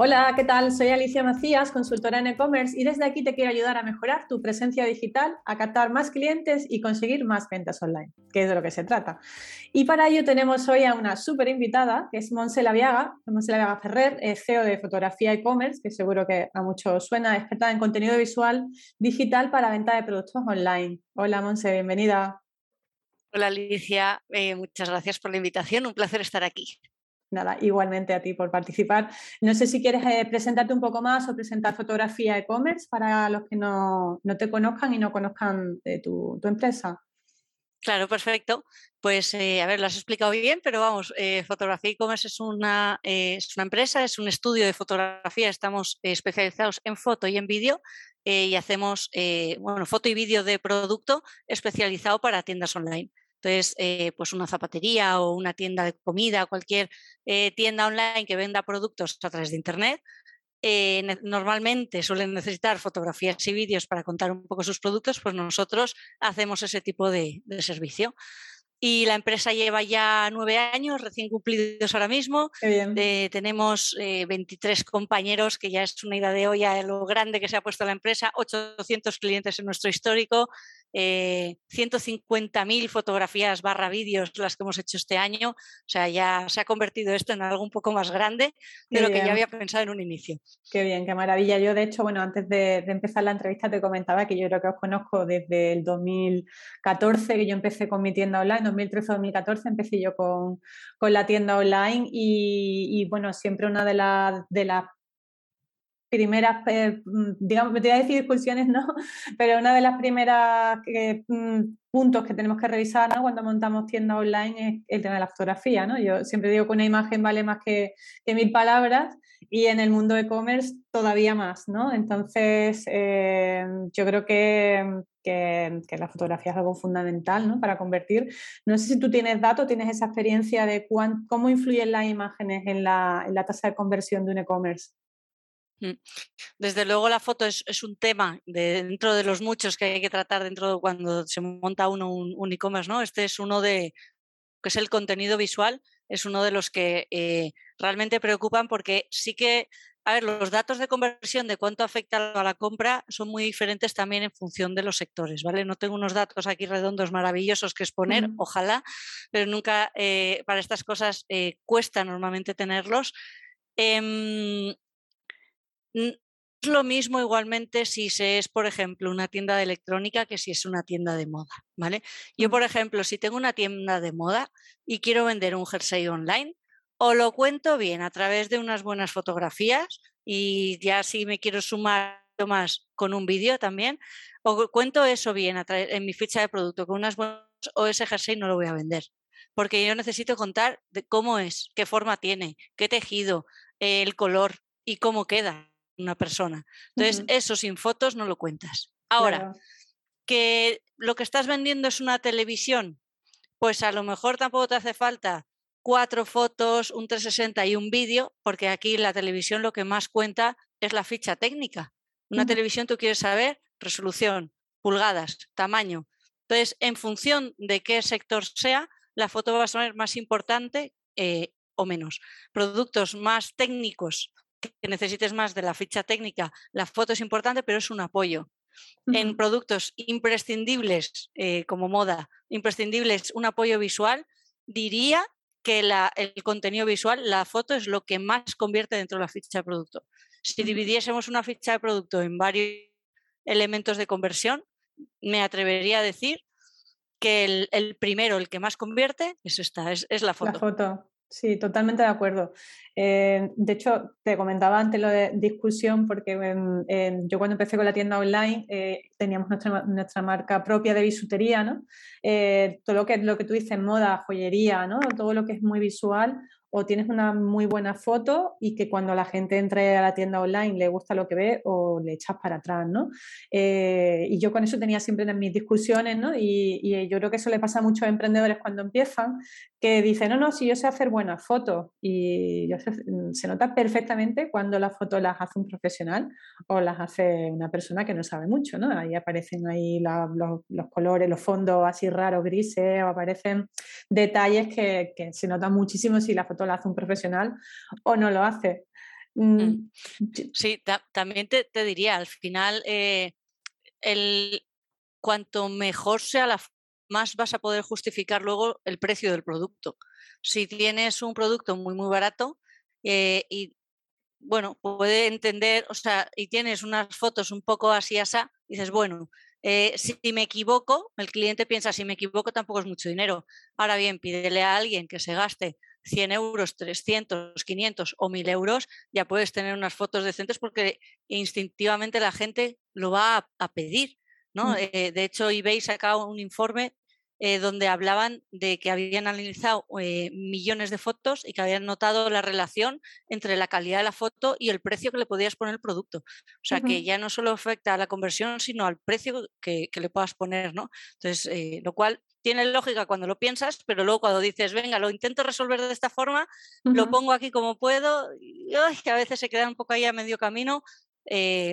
Hola, ¿qué tal? Soy Alicia Macías, consultora en e-commerce y desde aquí te quiero ayudar a mejorar tu presencia digital, a captar más clientes y conseguir más ventas online, que es de lo que se trata. Y para ello tenemos hoy a una súper invitada, que es Monsela Viaga, Monsela Viaga Ferrer, CEO de Fotografía e-commerce, que seguro que a muchos suena, experta en contenido visual digital para venta de productos online. Hola, Monse, bienvenida. Hola, Alicia. Eh, muchas gracias por la invitación. Un placer estar aquí. Nada, igualmente a ti por participar. No sé si quieres eh, presentarte un poco más o presentar fotografía e-commerce para los que no, te conozcan y no conozcan de tu, empresa. Claro, perfecto. Pues eh, a ver, lo has explicado bien, pero vamos, eh, Fotografía e-commerce es una, es una empresa, es un estudio de fotografía, estamos especializados en foto y en vídeo y hacemos, bueno, foto y vídeo de producto especializado para tiendas online. Entonces, eh, pues una zapatería o una tienda de comida, cualquier eh, tienda online que venda productos a través de Internet, eh, normalmente suelen necesitar fotografías y vídeos para contar un poco sus productos, pues nosotros hacemos ese tipo de, servicio. Y la empresa lleva ya nueve años, recién cumplidos ahora mismo. tenemos 23 compañeros, que ya es una idea de olla de lo grande que se ha puesto la empresa, 800 clientes en nuestro histórico, eh, 150.000 fotografías barra vídeos las que hemos hecho este año. O sea, ya se ha convertido esto en algo un poco más grande de lo que ya había pensado en un inicio. Qué bien, qué maravilla. Yo, de hecho, bueno, antes de, empezar la entrevista te comentaba que yo creo que os conozco desde el 2014, que yo empecé con mi tienda online, 2013-2014 empecé yo con, la tienda online y, bueno, siempre una de, de las primeras, eh, mm, digamos, voy a decir discusiones, no, pero una de las primeras mm, puntos que tenemos que revisar cuando montamos tienda online es el tema de la fotografía. ¿no? Yo siempre digo que una imagen vale más que, mil palabras y en el mundo e-commerce todavía más. ¿no? Entonces, eh, yo creo que, que, la fotografía es algo fundamental ¿no? para convertir. No sé si tú tienes datos, tienes esa experiencia de cómo influyen las imágenes en la, en la tasa de conversión de un e-commerce. Mm. Desde luego la foto es, un tema dentro de los muchos que hay que tratar dentro de cuando se monta uno un, e-commerce, ¿no? Este es uno de, que es el contenido visual, es uno de los que eh, realmente preocupan porque sí que, a ver, los datos de conversión de cuánto afecta a la compra son muy diferentes también en función de los sectores, ¿vale? No tengo unos datos aquí redondos maravillosos que exponer, ojalá, pero nunca eh, para estas cosas eh, cuesta normalmente tenerlos. Em, es lo mismo igualmente si se es, por ejemplo, una tienda de electrónica que si es una tienda de moda, ¿vale? Yo, por ejemplo, si tengo una tienda de moda y quiero vender un jersey online, o lo cuento bien a través de unas buenas fotografías y ya si me quiero sumar más con un vídeo también, o cuento eso bien en mi ficha de producto con unas buenas o ese jersey no lo voy a vender. Porque yo necesito contar de cómo es, qué forma tiene, qué tejido, el color y cómo queda una persona. Entonces, eso sin fotos no lo cuentas. Ahora, que lo que estás vendiendo es una televisión, pues a lo mejor tampoco te hace falta cuatro fotos, un 360 y un vídeo, porque aquí la televisión lo que más cuenta es la ficha técnica. Una televisión tú quieres saber resolución, pulgadas, tamaño. Entonces, en función de qué sector sea, la foto va a ser más importante eh, o menos. Productos más técnicos que necesites más de la ficha técnica, la foto es importante, pero es un apoyo. En productos imprescindibles eh, como moda, imprescindibles un apoyo visual, diría que el contenido visual, la foto es lo que más convierte dentro de la ficha de producto. Si dividiésemos una ficha de producto en varios elementos de conversión, me atrevería a decir que el, primero, el que más convierte, es esta, es, es la foto. La foto. Sí, totalmente de acuerdo. Eh, de hecho, te comentaba antes lo de discusión porque yo cuando empecé con la tienda online eh, teníamos nuestra, marca propia de bisutería, ¿no? Eh, todo lo que, lo que tú dices, moda, joyería, ¿no? Todo lo que es muy visual o tienes una muy buena foto y que cuando la gente entre a la tienda online le gusta lo que ve o le echas para atrás, ¿no? Eh, y yo con eso tenía siempre en mis discusiones, ¿no? Y, yo creo que eso le pasa a muchos emprendedores cuando empiezan, que dicen, no, no, si yo sé hacer buenas fotos y se, nota perfectamente cuando las fotos las hace un profesional o las hace una persona que no sabe mucho, ¿no? Ahí aparecen ahí los, colores, los fondos así raros, grises, o aparecen detalles que, que se notan muchísimo si la foto la hace un profesional o no lo hace. Mm, mm. Sí, también te, diría, al final, eh, el, cuanto mejor sea la más vas a poder justificar luego el precio del producto. Si tienes un producto muy, muy barato eh, y, bueno, puede entender, o sea, y tienes unas fotos un poco así, así, dices, bueno, eh, si me equivoco, el cliente piensa, si me equivoco tampoco es mucho dinero. Ahora bien, pídele a alguien que se gaste 100 euros, 300, 500 o 1000 euros, ya puedes tener unas fotos decentes porque instintivamente la gente lo va a, pedir. ¿no? Mm. Eh, de hecho, eBay sacado un informe eh, donde hablaban de que habían analizado eh, millones de fotos y que habían notado la relación entre la calidad de la foto y el precio que le podías poner el producto. O sea, que ya no solo afecta a la conversión, sino al precio que, le puedas poner, ¿no? Entonces, eh, lo cual tiene lógica cuando lo piensas, pero luego cuando dices, venga, lo intento resolver de esta forma, lo pongo aquí como puedo, y a veces se queda un poco ahí a medio camino,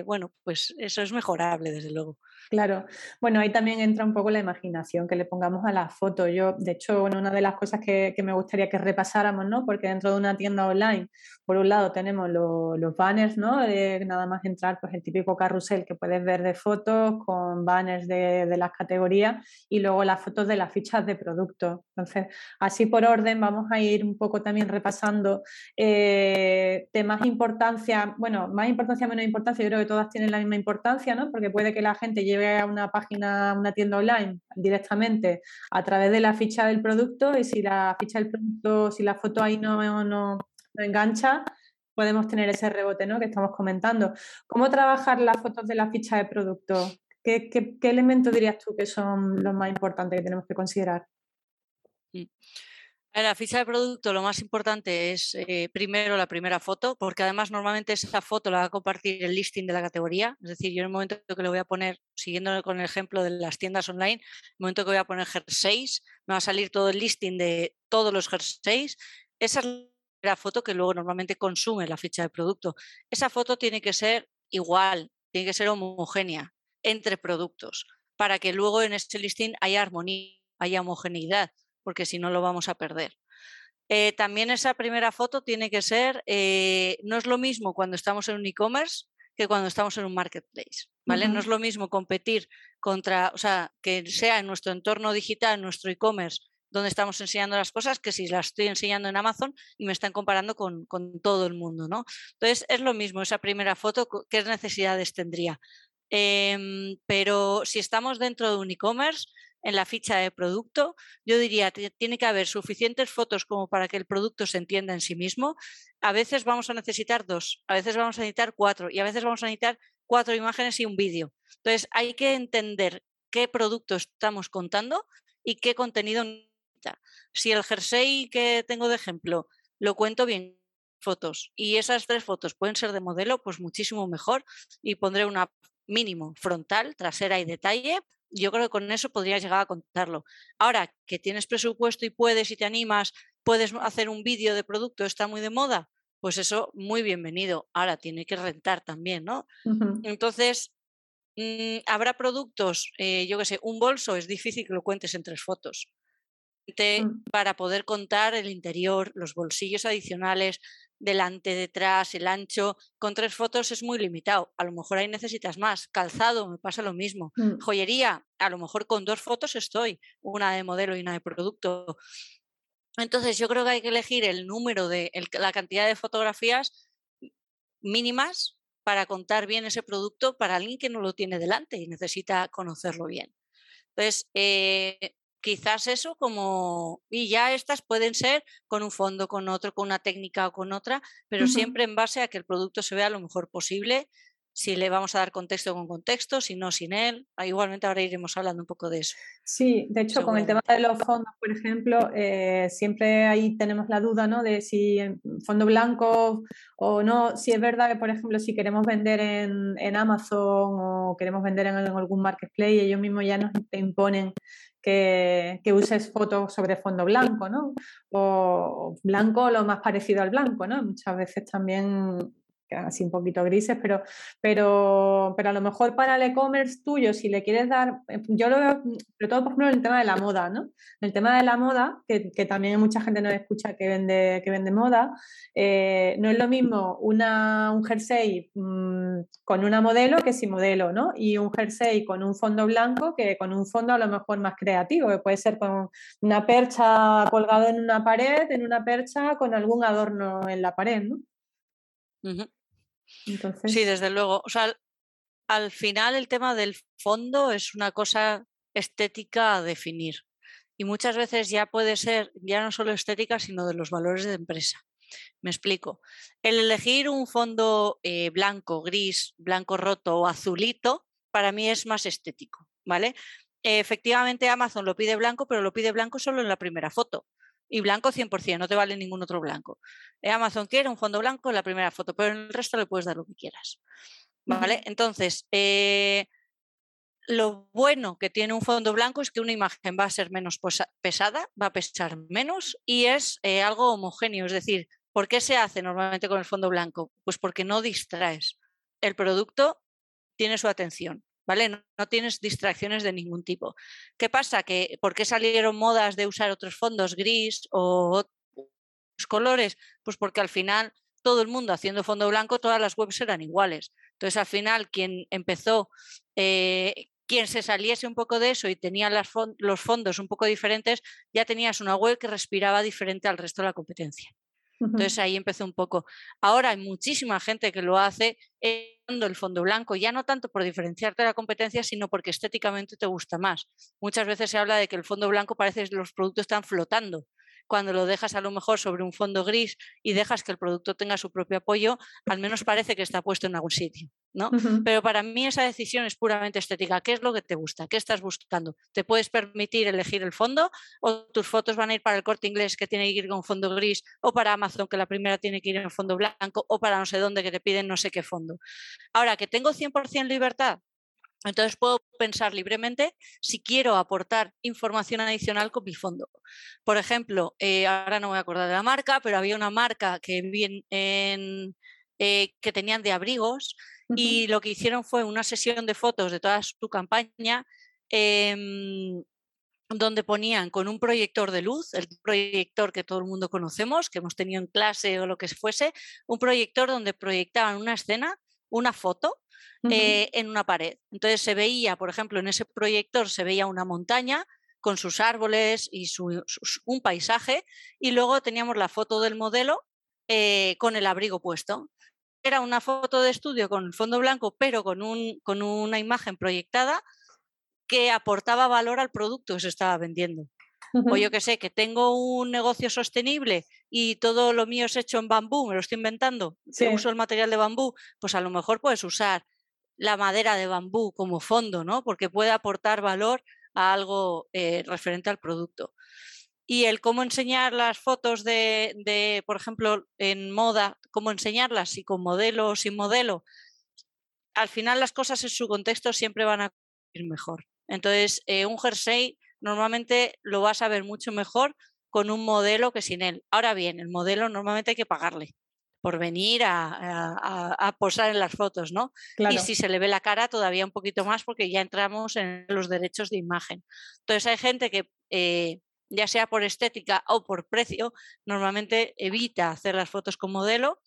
bueno, pues eso es mejorable, desde luego. Claro, bueno, ahí también entra un poco la imaginación que le pongamos a la foto. Yo, de hecho, una de las cosas que, me gustaría que repasáramos, ¿no? Porque dentro de una tienda online, por un lado tenemos los banners, ¿no? De nada más entrar, pues el típico carrusel que puedes ver de fotos con banners de, las categorías y luego las fotos de las fichas de producto. Entonces, así por orden vamos a ir un poco también repasando eh, temas de importancia, bueno, más importancia, menos importancia, yo creo que todas tienen la misma importancia, ¿no? Porque puede que la gente lleve a una página, una tienda online directamente a través de la ficha del producto y si la ficha del producto, si la foto ahí no, no, engancha, podemos tener ese rebote ¿no? que estamos comentando. ¿Cómo trabajar las fotos de la ficha de producto? ¿Qué, qué elementos dirías tú que son los más importantes que tenemos que considerar? En la ficha de producto lo más importante es eh, primero la primera foto, porque además normalmente esa foto la va a compartir el listing de la categoría. Es decir, yo en el momento que le voy a poner, siguiendo con el ejemplo de las tiendas online, en el momento que voy a poner jerseys, me va a salir todo el listing de todos los jerseys. Esa es la foto que luego normalmente consume la ficha de producto. Esa foto tiene que ser igual, tiene que ser homogénea entre productos, para que luego en este listing haya armonía, haya homogeneidad porque si no lo vamos a perder. Eh, también esa primera foto tiene que ser, eh, no es lo mismo cuando estamos en un e-commerce que cuando estamos en un marketplace, ¿vale? No es lo mismo competir contra, o sea, que sea en nuestro entorno digital, en nuestro e-commerce, donde estamos enseñando las cosas, que si las estoy enseñando en Amazon y me están comparando con, todo el mundo, ¿no? Entonces, es lo mismo esa primera foto, ¿qué necesidades tendría? Em, pero si estamos dentro de un e-commerce, en la ficha de producto, yo diría que tiene que haber suficientes fotos como para que el producto se entienda en sí mismo. A veces vamos a necesitar dos, a veces vamos a necesitar cuatro y a veces vamos a necesitar cuatro imágenes y un vídeo. Entonces hay que entender qué producto estamos contando y qué contenido. Si el jersey que tengo de ejemplo lo cuento bien fotos y esas tres fotos pueden ser de modelo, pues muchísimo mejor y pondré una mínimo frontal, trasera y detalle yo creo que con eso podrías llegar a contarlo. Ahora, que tienes presupuesto y puedes y te animas, puedes hacer un vídeo de producto, está muy de moda, pues eso, muy bienvenido. Ahora, tiene que rentar también, ¿no? Entonces, mm, habrá productos, eh, yo qué sé, un bolso es difícil que lo cuentes en tres fotos. Mm. Para poder contar el interior, los bolsillos adicionales, delante, detrás, el ancho. Con tres fotos es muy limitado. A lo mejor ahí necesitas más. Calzado, me pasa lo mismo. Mm. Joyería, a lo mejor con dos fotos estoy, una de modelo y una de producto. Entonces yo creo que hay que elegir el número de la cantidad de fotografías mínimas para contar bien ese producto para alguien que no lo tiene delante y necesita conocerlo bien. Entonces, eh, quizás eso como, y ya estas pueden ser con un fondo, con otro, con una técnica o con otra, pero siempre en base a que el producto se vea lo mejor posible, si le vamos a dar contexto con contexto, si no sin él. Ah, igualmente ahora iremos hablando un poco de eso. Sí, de hecho con el tema de los fondos, por ejemplo, eh, siempre ahí tenemos la duda ¿no? de si fondo blanco o no, si es verdad que, por ejemplo, si queremos vender en, Amazon o queremos vender en, algún marketplace, ellos mismos ya nos imponen que, uses fotos sobre fondo blanco, ¿no? O blanco lo más parecido al blanco, ¿no? Muchas veces también así un poquito grises, pero, pero, pero a lo mejor para el e-commerce tuyo, si le quieres dar, eh, yo lo veo, sobre todo por ejemplo en el tema de la moda, ¿no? En el tema de la moda, que, que también mucha gente nos escucha que vende, que vende moda, eh, no es lo mismo una, un jersey mmm, con una modelo que sin modelo, ¿no? Y un jersey con un fondo blanco que con un fondo a lo mejor más creativo, que puede ser con una percha colgado en una pared, en una percha con algún adorno en la pared, ¿no? Sí, desde luego. O sea, al final el tema del fondo es una cosa estética a definir. Y muchas veces ya puede ser ya no solo estética, sino de los valores de empresa. Me explico. El elegir un fondo eh, blanco, gris, blanco roto o azulito, para mí es más estético, ¿vale? efectivamente Amazon lo pide blanco, pero lo pide blanco solo en la primera foto y blanco 100%, no te vale ningún otro blanco. Eh, Amazon quiere un fondo blanco en la primera foto, pero en el resto le puedes dar lo que quieras. ¿Vale? Entonces, eh, lo bueno que tiene un fondo blanco es que una imagen va a ser menos pesada, va a pesar menos y es eh, algo homogéneo. Es decir, ¿por qué se hace normalmente con el fondo blanco? Pues porque no distraes. El producto tiene su atención. ¿Vale? No, tienes distracciones de ningún tipo. ¿Qué pasa? Que ¿Por qué salieron modas de usar otros fondos gris o otros colores? Pues porque al final todo el mundo haciendo fondo blanco, todas las webs eran iguales. Entonces al final quien empezó, eh, quien se saliese un poco de eso y tenía los fondos un poco diferentes, ya tenías una web que respiraba diferente al resto de la competencia. Entonces ahí empezó un poco. Ahora hay muchísima gente que lo hace el fondo blanco, ya no tanto por diferenciarte de la competencia, sino porque estéticamente te gusta más. Muchas veces se habla de que el fondo blanco parece que los productos están flotando cuando lo dejas a lo mejor sobre un fondo gris y dejas que el producto tenga su propio apoyo, al menos parece que está puesto en algún sitio. ¿no? Pero para mí esa decisión es puramente estética. ¿Qué es lo que te gusta? ¿Qué estás buscando? ¿Te puedes permitir elegir el fondo o tus fotos van a ir para el corte inglés que tiene que ir con fondo gris o para Amazon que la primera tiene que ir en fondo blanco o para no sé dónde que te piden no sé qué fondo? Ahora, que tengo 100% libertad, entonces puedo pensar libremente si quiero aportar información adicional con mi fondo. Por ejemplo, eh, ahora no me voy a acordar de la marca, pero había una marca que, en, eh, que tenían de abrigos y lo que hicieron fue una sesión de fotos de toda su campaña em, donde ponían con un proyector de luz, el proyector que todo el mundo conocemos, que hemos tenido en clase o lo que fuese, un proyector donde proyectaban una escena, una foto eh, en una pared. Entonces se veía, por ejemplo, en ese proyector se veía una montaña con sus árboles y un paisaje y luego teníamos la foto del modelo eh, con el abrigo puesto. Era una foto de estudio con fondo blanco, pero con, un, con una imagen proyectada que aportaba valor al producto que se estaba vendiendo. O yo que sé, que tengo un negocio sostenible y todo lo mío es hecho en bambú, me lo estoy inventando, uso el material de bambú, pues a lo mejor puedes usar la madera de bambú como fondo, ¿no? Porque puede aportar valor a algo eh, referente al producto. Y el cómo enseñar las fotos de, por ejemplo, en moda, cómo enseñarlas, si con modelo o sin modelo, al final las cosas en su contexto siempre van a ir mejor. Entonces, eh, un jersey normalmente lo vas a ver mucho mejor con un modelo que sin él. Ahora bien, el modelo normalmente hay que pagarle por venir a, posar en las fotos, ¿no? Y si se le ve la cara, todavía un poquito más porque ya entramos en los derechos de imagen. Entonces hay gente que, eh, ya sea por estética o por precio, normalmente evita hacer las fotos con modelo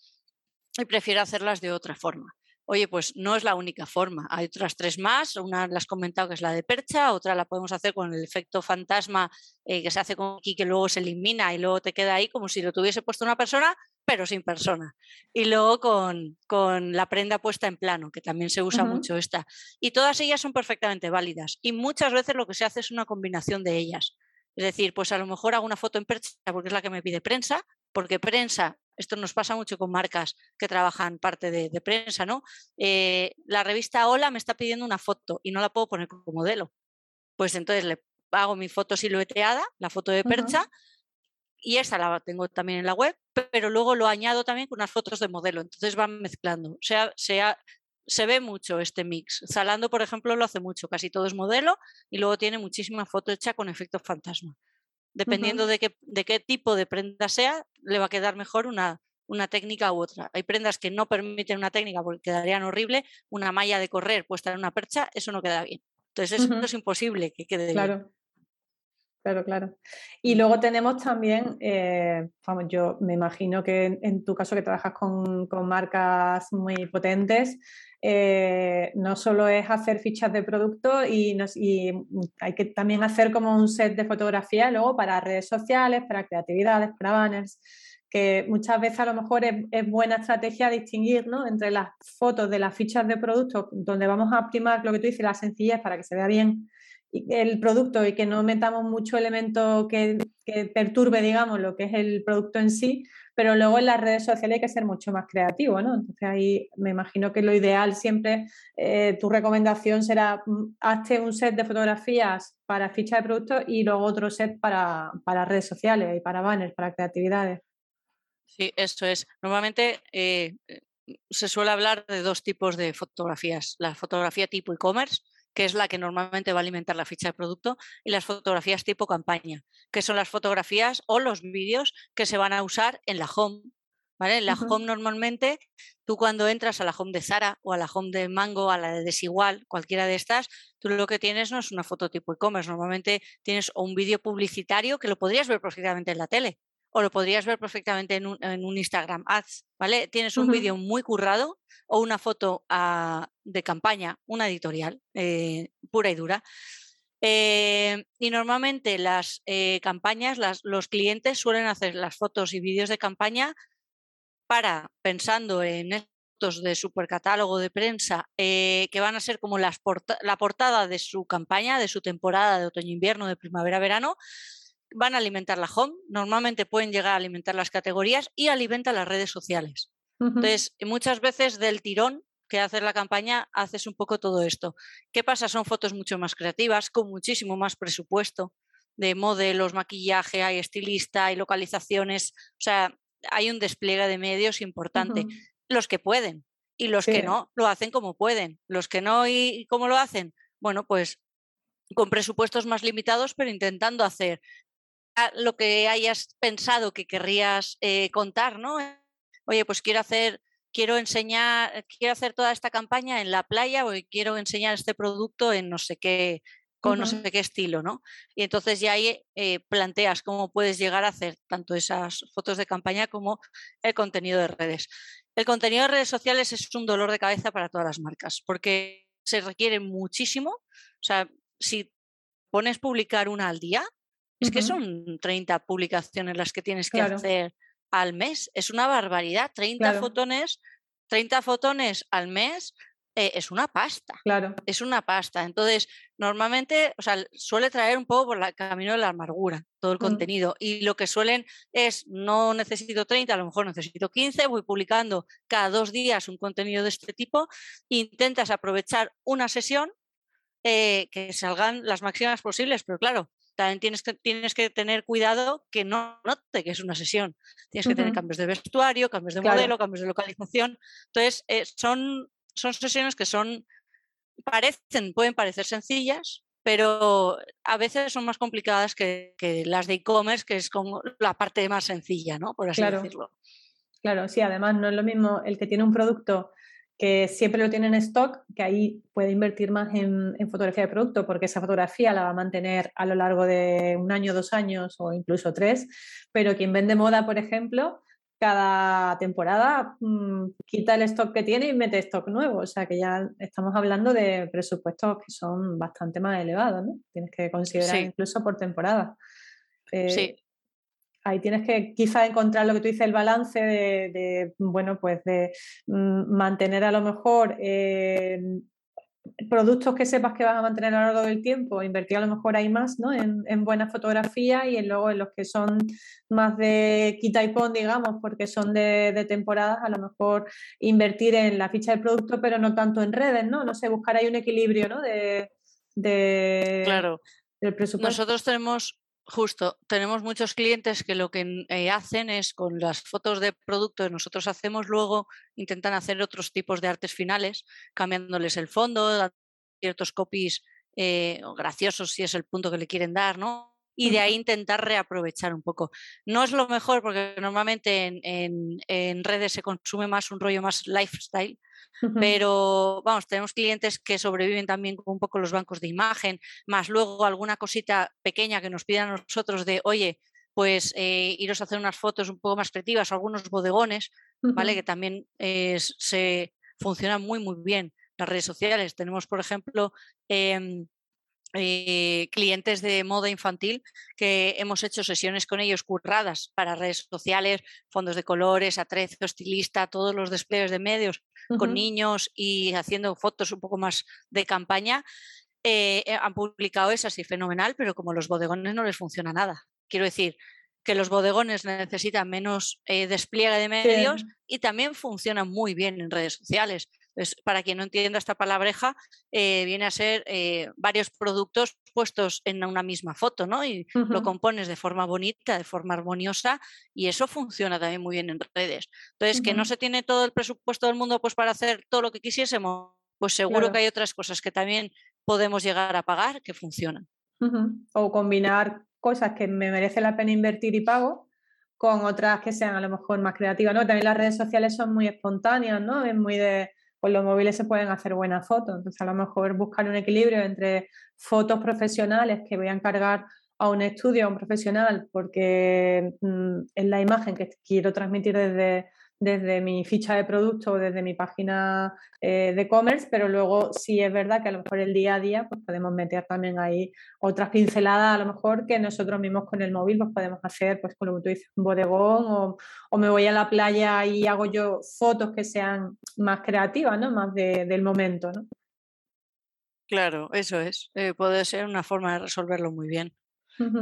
y prefiere hacerlas de otra forma. Oye, pues no es la única forma. Hay otras tres más. Una la has comentado que es la de percha, otra la podemos hacer con el efecto fantasma eh, que se hace con aquí, que luego se elimina y luego te queda ahí como si lo tuviese puesto una persona, pero sin persona. Y luego con, con la prenda puesta en plano, que también se usa mucho esta. Y todas ellas son perfectamente válidas. Y muchas veces lo que se hace es una combinación de ellas. Es decir, pues a lo mejor hago una foto en percha porque es la que me pide prensa, porque prensa esto nos pasa mucho con marcas que trabajan parte de, prensa, ¿no? Eh, la revista Hola me está pidiendo una foto y no la puedo poner como modelo. Pues entonces le hago mi foto silueteada, la foto de percha, y esa la tengo también en la web, pero luego lo añado también con unas fotos de modelo. Entonces van mezclando. O sea, se ve mucho este mix. Zalando, por ejemplo, lo hace mucho. Casi todo es modelo y luego tiene muchísima foto hecha con efecto fantasma. Dependiendo de, qué, de qué tipo de prenda sea, le va a quedar mejor una, una técnica u otra. Hay prendas que no permiten una técnica porque quedarían horrible, una malla de correr puesta en una percha, eso no queda bien. Entonces eso es imposible que quede claro. Claro, claro. Y luego tenemos también, eh, vamos, yo me imagino que en, tu caso que trabajas con, marcas muy potentes, eh, no solo es hacer fichas de producto y, hay que también hacer como un set de fotografía luego para redes sociales, para creatividades, para banners, que muchas veces a lo mejor es, buena estrategia distinguir ¿no? entre las fotos de las fichas de producto, donde vamos a primar lo que tú dices, la sencillez para que se vea bien el producto y que no metamos mucho elemento que, perturbe, digamos, lo que es el producto en sí, pero luego en las redes sociales hay que ser mucho más creativo, ¿no? Entonces ahí me imagino que lo ideal siempre, eh, tu recomendación será, mm, hazte un set de fotografías para ficha de producto y luego otro set para, redes sociales y para banners, para creatividades. Sí, eso es. Normalmente eh, se suele hablar de dos tipos de fotografías. La fotografía tipo e-commerce, que es la que normalmente va a alimentar la ficha de producto, y las fotografías tipo campaña, que son las fotografías o los vídeos que se van a usar en la home. ¿Vale? En la home normalmente, tú cuando entras a la home de Zara o a la home de Mango, a la de Desigual, cualquiera de estas, tú lo que tienes no es una foto tipo e-commerce, normalmente tienes un vídeo publicitario que lo podrías ver perfectamente en la tele o lo podrías ver perfectamente en un, Instagram Ads, ¿vale? Tienes un vídeo muy currado o una foto ah, de campaña, una editorial eh, pura y dura. Eh, y normalmente las eh, campañas, los clientes suelen hacer las fotos y vídeos de campaña para, pensando en fotos de supercatálogo de prensa, que van a ser como las la portada de su campaña, de su temporada de otoño-invierno, de primavera-verano, van a alimentar la home, normalmente pueden llegar a alimentar las categorías y alimentan las redes sociales. Entonces, muchas veces del tirón que hace la campaña haces un poco todo esto. ¿Qué pasa? Son fotos mucho más creativas, con muchísimo más presupuesto de modelos, maquillaje, hay estilista, hay localizaciones, o sea, hay un despliegue de medios importante. Los que pueden y los que no, lo hacen como pueden. Los que no y cómo lo hacen, bueno, pues con presupuestos más limitados, pero intentando hacer lo que hayas pensado que querrías eh, contar, ¿no? Oye, pues quiero hacer, quiero enseñar, quiero hacer toda esta campaña en la playa o quiero enseñar este producto en no sé qué, con no sé qué estilo, ¿no? Y entonces ya ahí eh, planteas cómo puedes llegar a hacer tanto esas fotos de campaña como el contenido de redes. El contenido de redes sociales es un dolor de cabeza para todas las marcas porque se requiere muchísimo. O sea, si pones publicar una al día, es que son 30 publicaciones las que tienes que hacer al mes. Es una barbaridad. 30 fotones, 30 fotones al mes eh, es una pasta. Claro. Es una pasta. Entonces, normalmente, o sea, suele traer un poco por el camino de la amargura todo el mm. contenido. Y lo que suelen es, no necesito 30, a lo mejor necesito 15, voy publicando cada dos días un contenido de este tipo. Intentas aprovechar una sesión eh, que salgan las máximas posibles, pero claro, también tienes que, tienes que tener cuidado que no note que es una sesión. Tienes que tener cambios de vestuario, cambios de modelo, cambios de localización. Entonces, eh, son, son sesiones que son, parecen, pueden parecer sencillas, pero a veces son más complicadas que, las de e-commerce, que es como la parte más sencilla, ¿no? Por así decirlo. Claro, sí, además no es lo mismo el que tiene un producto que siempre lo tiene en stock, que ahí puede invertir más en, fotografía de producto, porque esa fotografía la va a mantener a lo largo de un año, dos años o incluso tres, pero quien vende moda, por ejemplo, cada temporada mm, quita el stock que tiene y mete stock nuevo, o sea que ya estamos hablando de presupuestos que son bastante más elevados, ¿no? Tienes que considerar incluso por temporada. Eh, sí, ahí tienes que quizá encontrar lo que tú dices, el balance de, bueno, pues de mm, mantener a lo mejor eh, productos que sepas que vas a mantener a lo largo del tiempo, invertir a lo mejor ahí más, ¿no? En, buena fotografía y en luego en los que son más de quita y pon, digamos, porque son de, temporadas, a lo mejor invertir en la ficha de producto, pero no tanto en redes, ¿no? No sé, buscar ahí un equilibrio, ¿no? De, de claro. Del presupuesto. Nosotros tenemos Justo, tenemos muchos clientes que lo que eh, hacen es con las fotos de producto que nosotros hacemos luego, intentan hacer otros tipos de artes finales, cambiándoles el fondo, ciertos copies eh, graciosos si es el punto que le quieren dar, ¿no? Y de ahí intentar reaprovechar un poco. No es lo mejor porque normalmente en, redes se consume más un rollo más lifestyle, pero vamos, tenemos clientes que sobreviven también con un poco los bancos de imagen, más luego alguna cosita pequeña que nos pidan a nosotros de, oye, pues eh, iros a hacer unas fotos un poco más creativas, algunos bodegones, ¿vale? Que también se funcionan muy, muy bien las redes sociales. Tenemos, por ejemplo, em, eh, clientes de moda infantil que hemos hecho sesiones con ellos curradas para redes sociales, fondos de colores, atrezo, estilista, todos los despliegues de medios con niños y haciendo fotos un poco más de campaña. Eh, eh, han publicado esas y fenomenal, pero como los bodegones no les funciona nada. Quiero decir, que los bodegones necesitan menos despliegue de medios y también funcionan muy bien en redes sociales para quien no entienda esta palabreja, eh, viene a ser eh, varios productos puestos en una misma foto, ¿no? Y lo compones de forma bonita, de forma armoniosa, y eso funciona también muy bien en redes. Entonces, que no se tiene todo el presupuesto del mundo pues para hacer todo lo que quisiésemos, pues seguro que hay otras cosas que también podemos llegar a pagar que funcionan. O combinar cosas que me merece la pena invertir y pago con otras que sean a lo mejor más creativas, ¿no? También las redes sociales son muy espontáneas, ¿no? Es muy de con los móviles se pueden hacer buenas fotos. Entonces, a lo mejor buscar un equilibrio entre fotos profesionales que voy a encargar a un estudio, a un profesional, porque mm, es la imagen que quiero transmitir desde, desde mi ficha de producto o desde mi página eh, de e-commerce, pero luego sí es verdad que a lo mejor el día a día pues podemos meter también ahí otras pinceladas, a lo mejor que nosotros mismos con el móvil pues podemos hacer, pues como tú dices, un bodegón o, o, me voy a la playa y hago yo fotos que sean más creativas, ¿no? Más del momento, ¿no? Claro, eso es. Eh, puede ser una forma de resolverlo muy bien.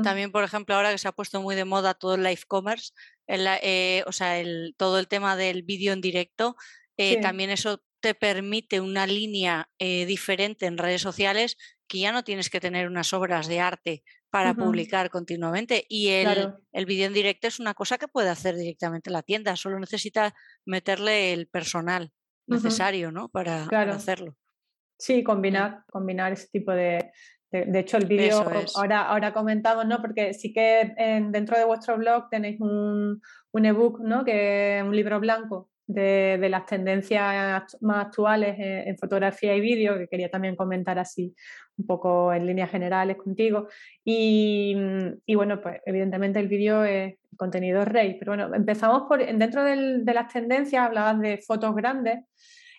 También, por ejemplo, ahora que se ha puesto muy de moda todo el live commerce, eh, o sea, el, todo el tema del vídeo en directo, eh, también eso te permite una línea eh, diferente en redes sociales que ya no tienes que tener unas obras de arte para publicar continuamente. Y el, el vídeo en directo es una cosa que puede hacer directamente la tienda, solo necesita meterle el personal necesario ¿no? para, hacerlo. Sí, combinar, combinar ese tipo de, de, hecho, el vídeo ahora, ahora comentamos, ¿no? Porque sí que dentro de vuestro blog tenéis un, un ebook, ¿no? Que es un libro blanco de, las tendencias más actuales en, fotografía y vídeo, que quería también comentar así un poco en líneas generales contigo. Y, bueno, pues evidentemente el vídeo es contenido rey, pero bueno, empezamos por, dentro de las tendencias, hablabas de fotos grandes.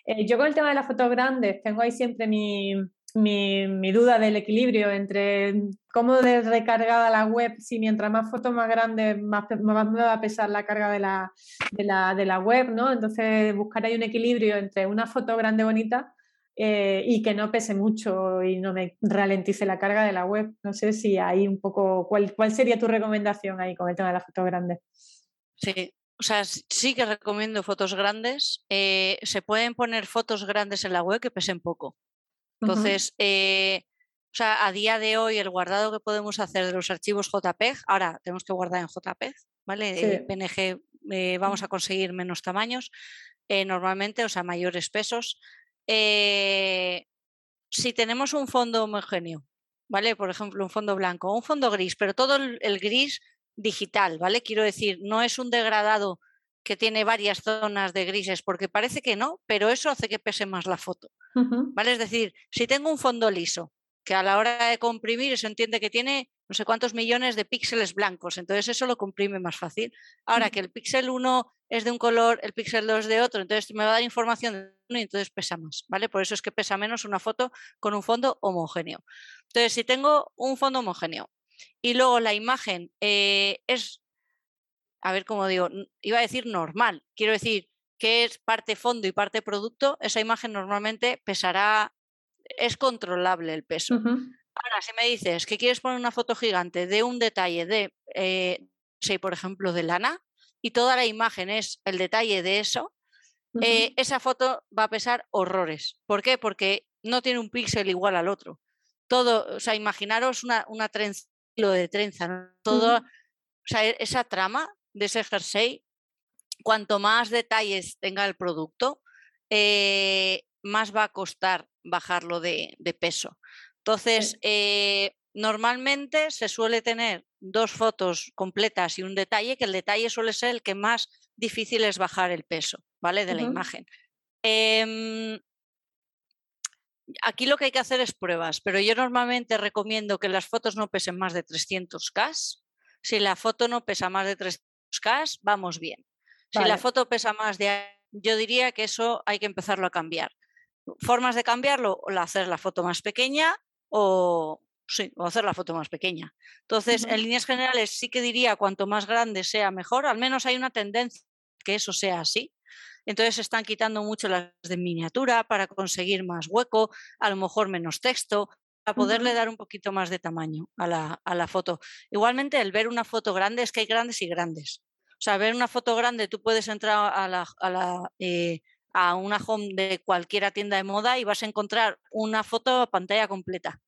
Eh, yo con el tema de las fotos grandes tengo ahí siempre mi, mi, duda del equilibrio entre cómo de recargada la web, si mientras más fotos más grandes, más, me va a pesar la carga de la, de la, web, ¿no? Entonces buscar ahí un equilibrio entre una foto grande bonita eh, y que no pese mucho y no me ralentice la carga de la web. No sé si hay un poco, ¿cuál, cuál sería tu recomendación ahí con el tema de las fotos grandes? Sí, o sea, sí que recomiendo fotos grandes. Eh, se pueden poner fotos grandes en la web que pesen poco. Entonces, eh, o sea, a día de hoy el guardado que podemos hacer de los archivos JPEG, ahora tenemos que guardar en JPEG, ¿vale? PNG eh, vamos a conseguir menos tamaños, eh, normalmente, o sea, mayores pesos. si tenemos un fondo homogéneo, ¿vale? Por ejemplo, un fondo blanco un fondo gris, pero todo el gris digital, ¿vale? Quiero decir, no es un degradado que tiene varias zonas de grises, porque parece que no, pero eso hace que pese más la foto. ¿Vale? Es decir, si tengo un fondo liso, que a la hora de comprimir se entiende que tiene no sé cuántos millones de píxeles blancos, entonces eso lo comprime más fácil. Ahora que el píxel 1 es de un color, el píxel 2 de otro, entonces me va a dar información de uno y entonces pesa más, ¿vale? Por eso es que pesa menos una foto con un fondo homogéneo. Entonces, si tengo un fondo homogéneo y luego la imagen eh, es a ver cómo digo, iba a decir normal, quiero decir que es parte fondo y parte producto, esa imagen normalmente pesará, es controlable el peso. Ahora, si me dices que quieres poner una foto gigante de un detalle de, eh, por ejemplo, de lana, y toda la imagen es el detalle de eso, eh, esa foto va a pesar horrores. ¿Por qué? Porque no tiene un píxel igual al otro. Todo, o sea, imaginaros una, una trenza, lo de trenza, todo, o sea, e, esa trama de ese jersey, cuanto más detalles tenga el producto, eh, más va a costar bajarlo de, peso. Entonces, eh, normalmente se suele tener dos fotos completas y un detalle, que el detalle suele ser el que más difícil es bajar el peso, ¿vale? De la imagen. Em, aquí lo que hay que hacer es pruebas, pero yo normalmente recomiendo que las fotos no pesen más de 300K. Si la foto no pesa más de 300K, vamos bien. Si la foto pesa más de... Yo diría que eso hay que empezarlo a cambiar. Formas de cambiarlo, o hacer la foto más pequeña o, sí, o hacer la foto más pequeña. Entonces, en líneas generales sí que diría cuanto más grande sea mejor, al menos hay una tendencia que eso sea así. Entonces se están quitando mucho las de miniatura para conseguir más hueco, a lo mejor menos texto, para poderle dar un poquito más de tamaño a la, a la, foto. Igualmente, el ver una foto grande es que hay grandes y grandes. O sea, ver una foto grande, tú puedes entrar a, la, a, la, eh, a una home de cualquier tienda de moda y vas a encontrar una foto a pantalla completa.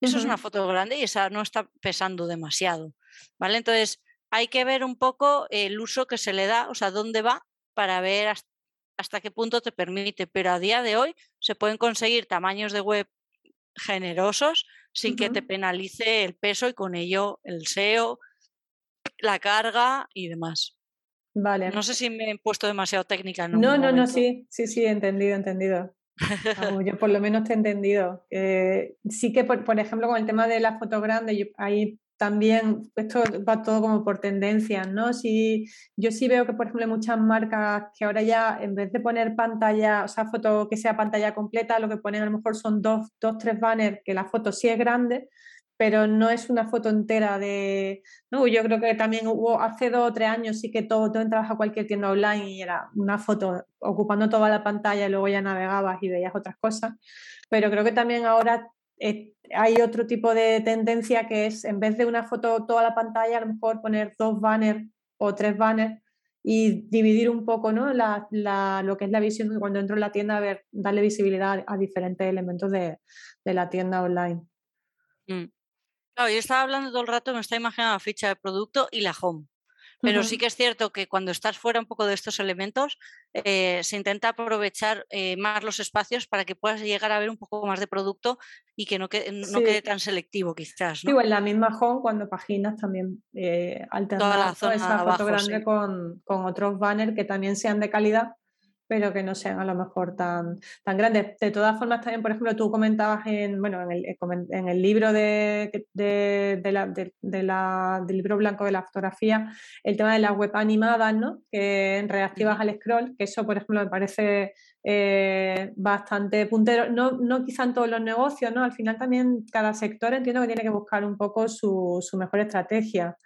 Eso es una foto grande y esa no está pesando demasiado. ¿Vale? Entonces, hay que ver un poco el uso que se le da, o sea, dónde va para ver hasta, qué punto te permite. Pero a día de hoy se pueden conseguir tamaños de web generosos sin que te penalice el peso y con ello el SEO, la carga y demás. Vale. No sé si me he puesto demasiado técnica. no, no, no, sí, sí, sí, entendido, entendido. yo por lo menos te he entendido. sí que, por, ejemplo, con el tema de la foto grande, yo, ahí también esto va todo como por tendencias, ¿no? Si, yo sí veo que, por ejemplo, hay muchas marcas que ahora ya, en vez de poner pantalla, o sea, foto que sea pantalla completa, lo que ponen a lo mejor son dos, dos tres banners, que la foto sí es grande, pero no es una foto entera de... ¿no? Yo creo que también hubo hace dos o tres años sí que todo, tú entrabas a cualquier tienda online y era una foto ocupando toda la pantalla y luego ya navegabas y veías otras cosas, pero creo que también ahora eh, hay otro tipo de tendencia que es en vez de una foto toda la pantalla, a lo mejor poner dos banners o tres banners y dividir un poco ¿no? la, la, lo que es la visión cuando entro en la tienda, a ver, darle visibilidad a diferentes elementos de, de la tienda online. Mm. Claro, yo estaba hablando todo el rato, me está imaginando la ficha de producto y la home. Pero sí que es cierto que cuando estás fuera un poco de estos elementos, eh, se intenta aprovechar eh, más los espacios para que puedas llegar a ver un poco más de producto y que no, quede, no quede tan selectivo quizás. ¿no? en la misma home, cuando paginas también eh, alternar esa foto grande con, con otros banners que también sean de calidad pero que no sean a lo mejor tan, tan grandes. De todas formas, también, por ejemplo, tú comentabas en, bueno, en, el, eh, en el libro de, de, la, de, la, del libro blanco de la fotografía, el tema de las web animadas, ¿no? Que reactivas al scroll, que eso, por ejemplo, me parece eh, bastante puntero, no, no quizá en todos los negocios, ¿no? Al final también cada sector entiendo que tiene que buscar un poco su, su mejor estrategia.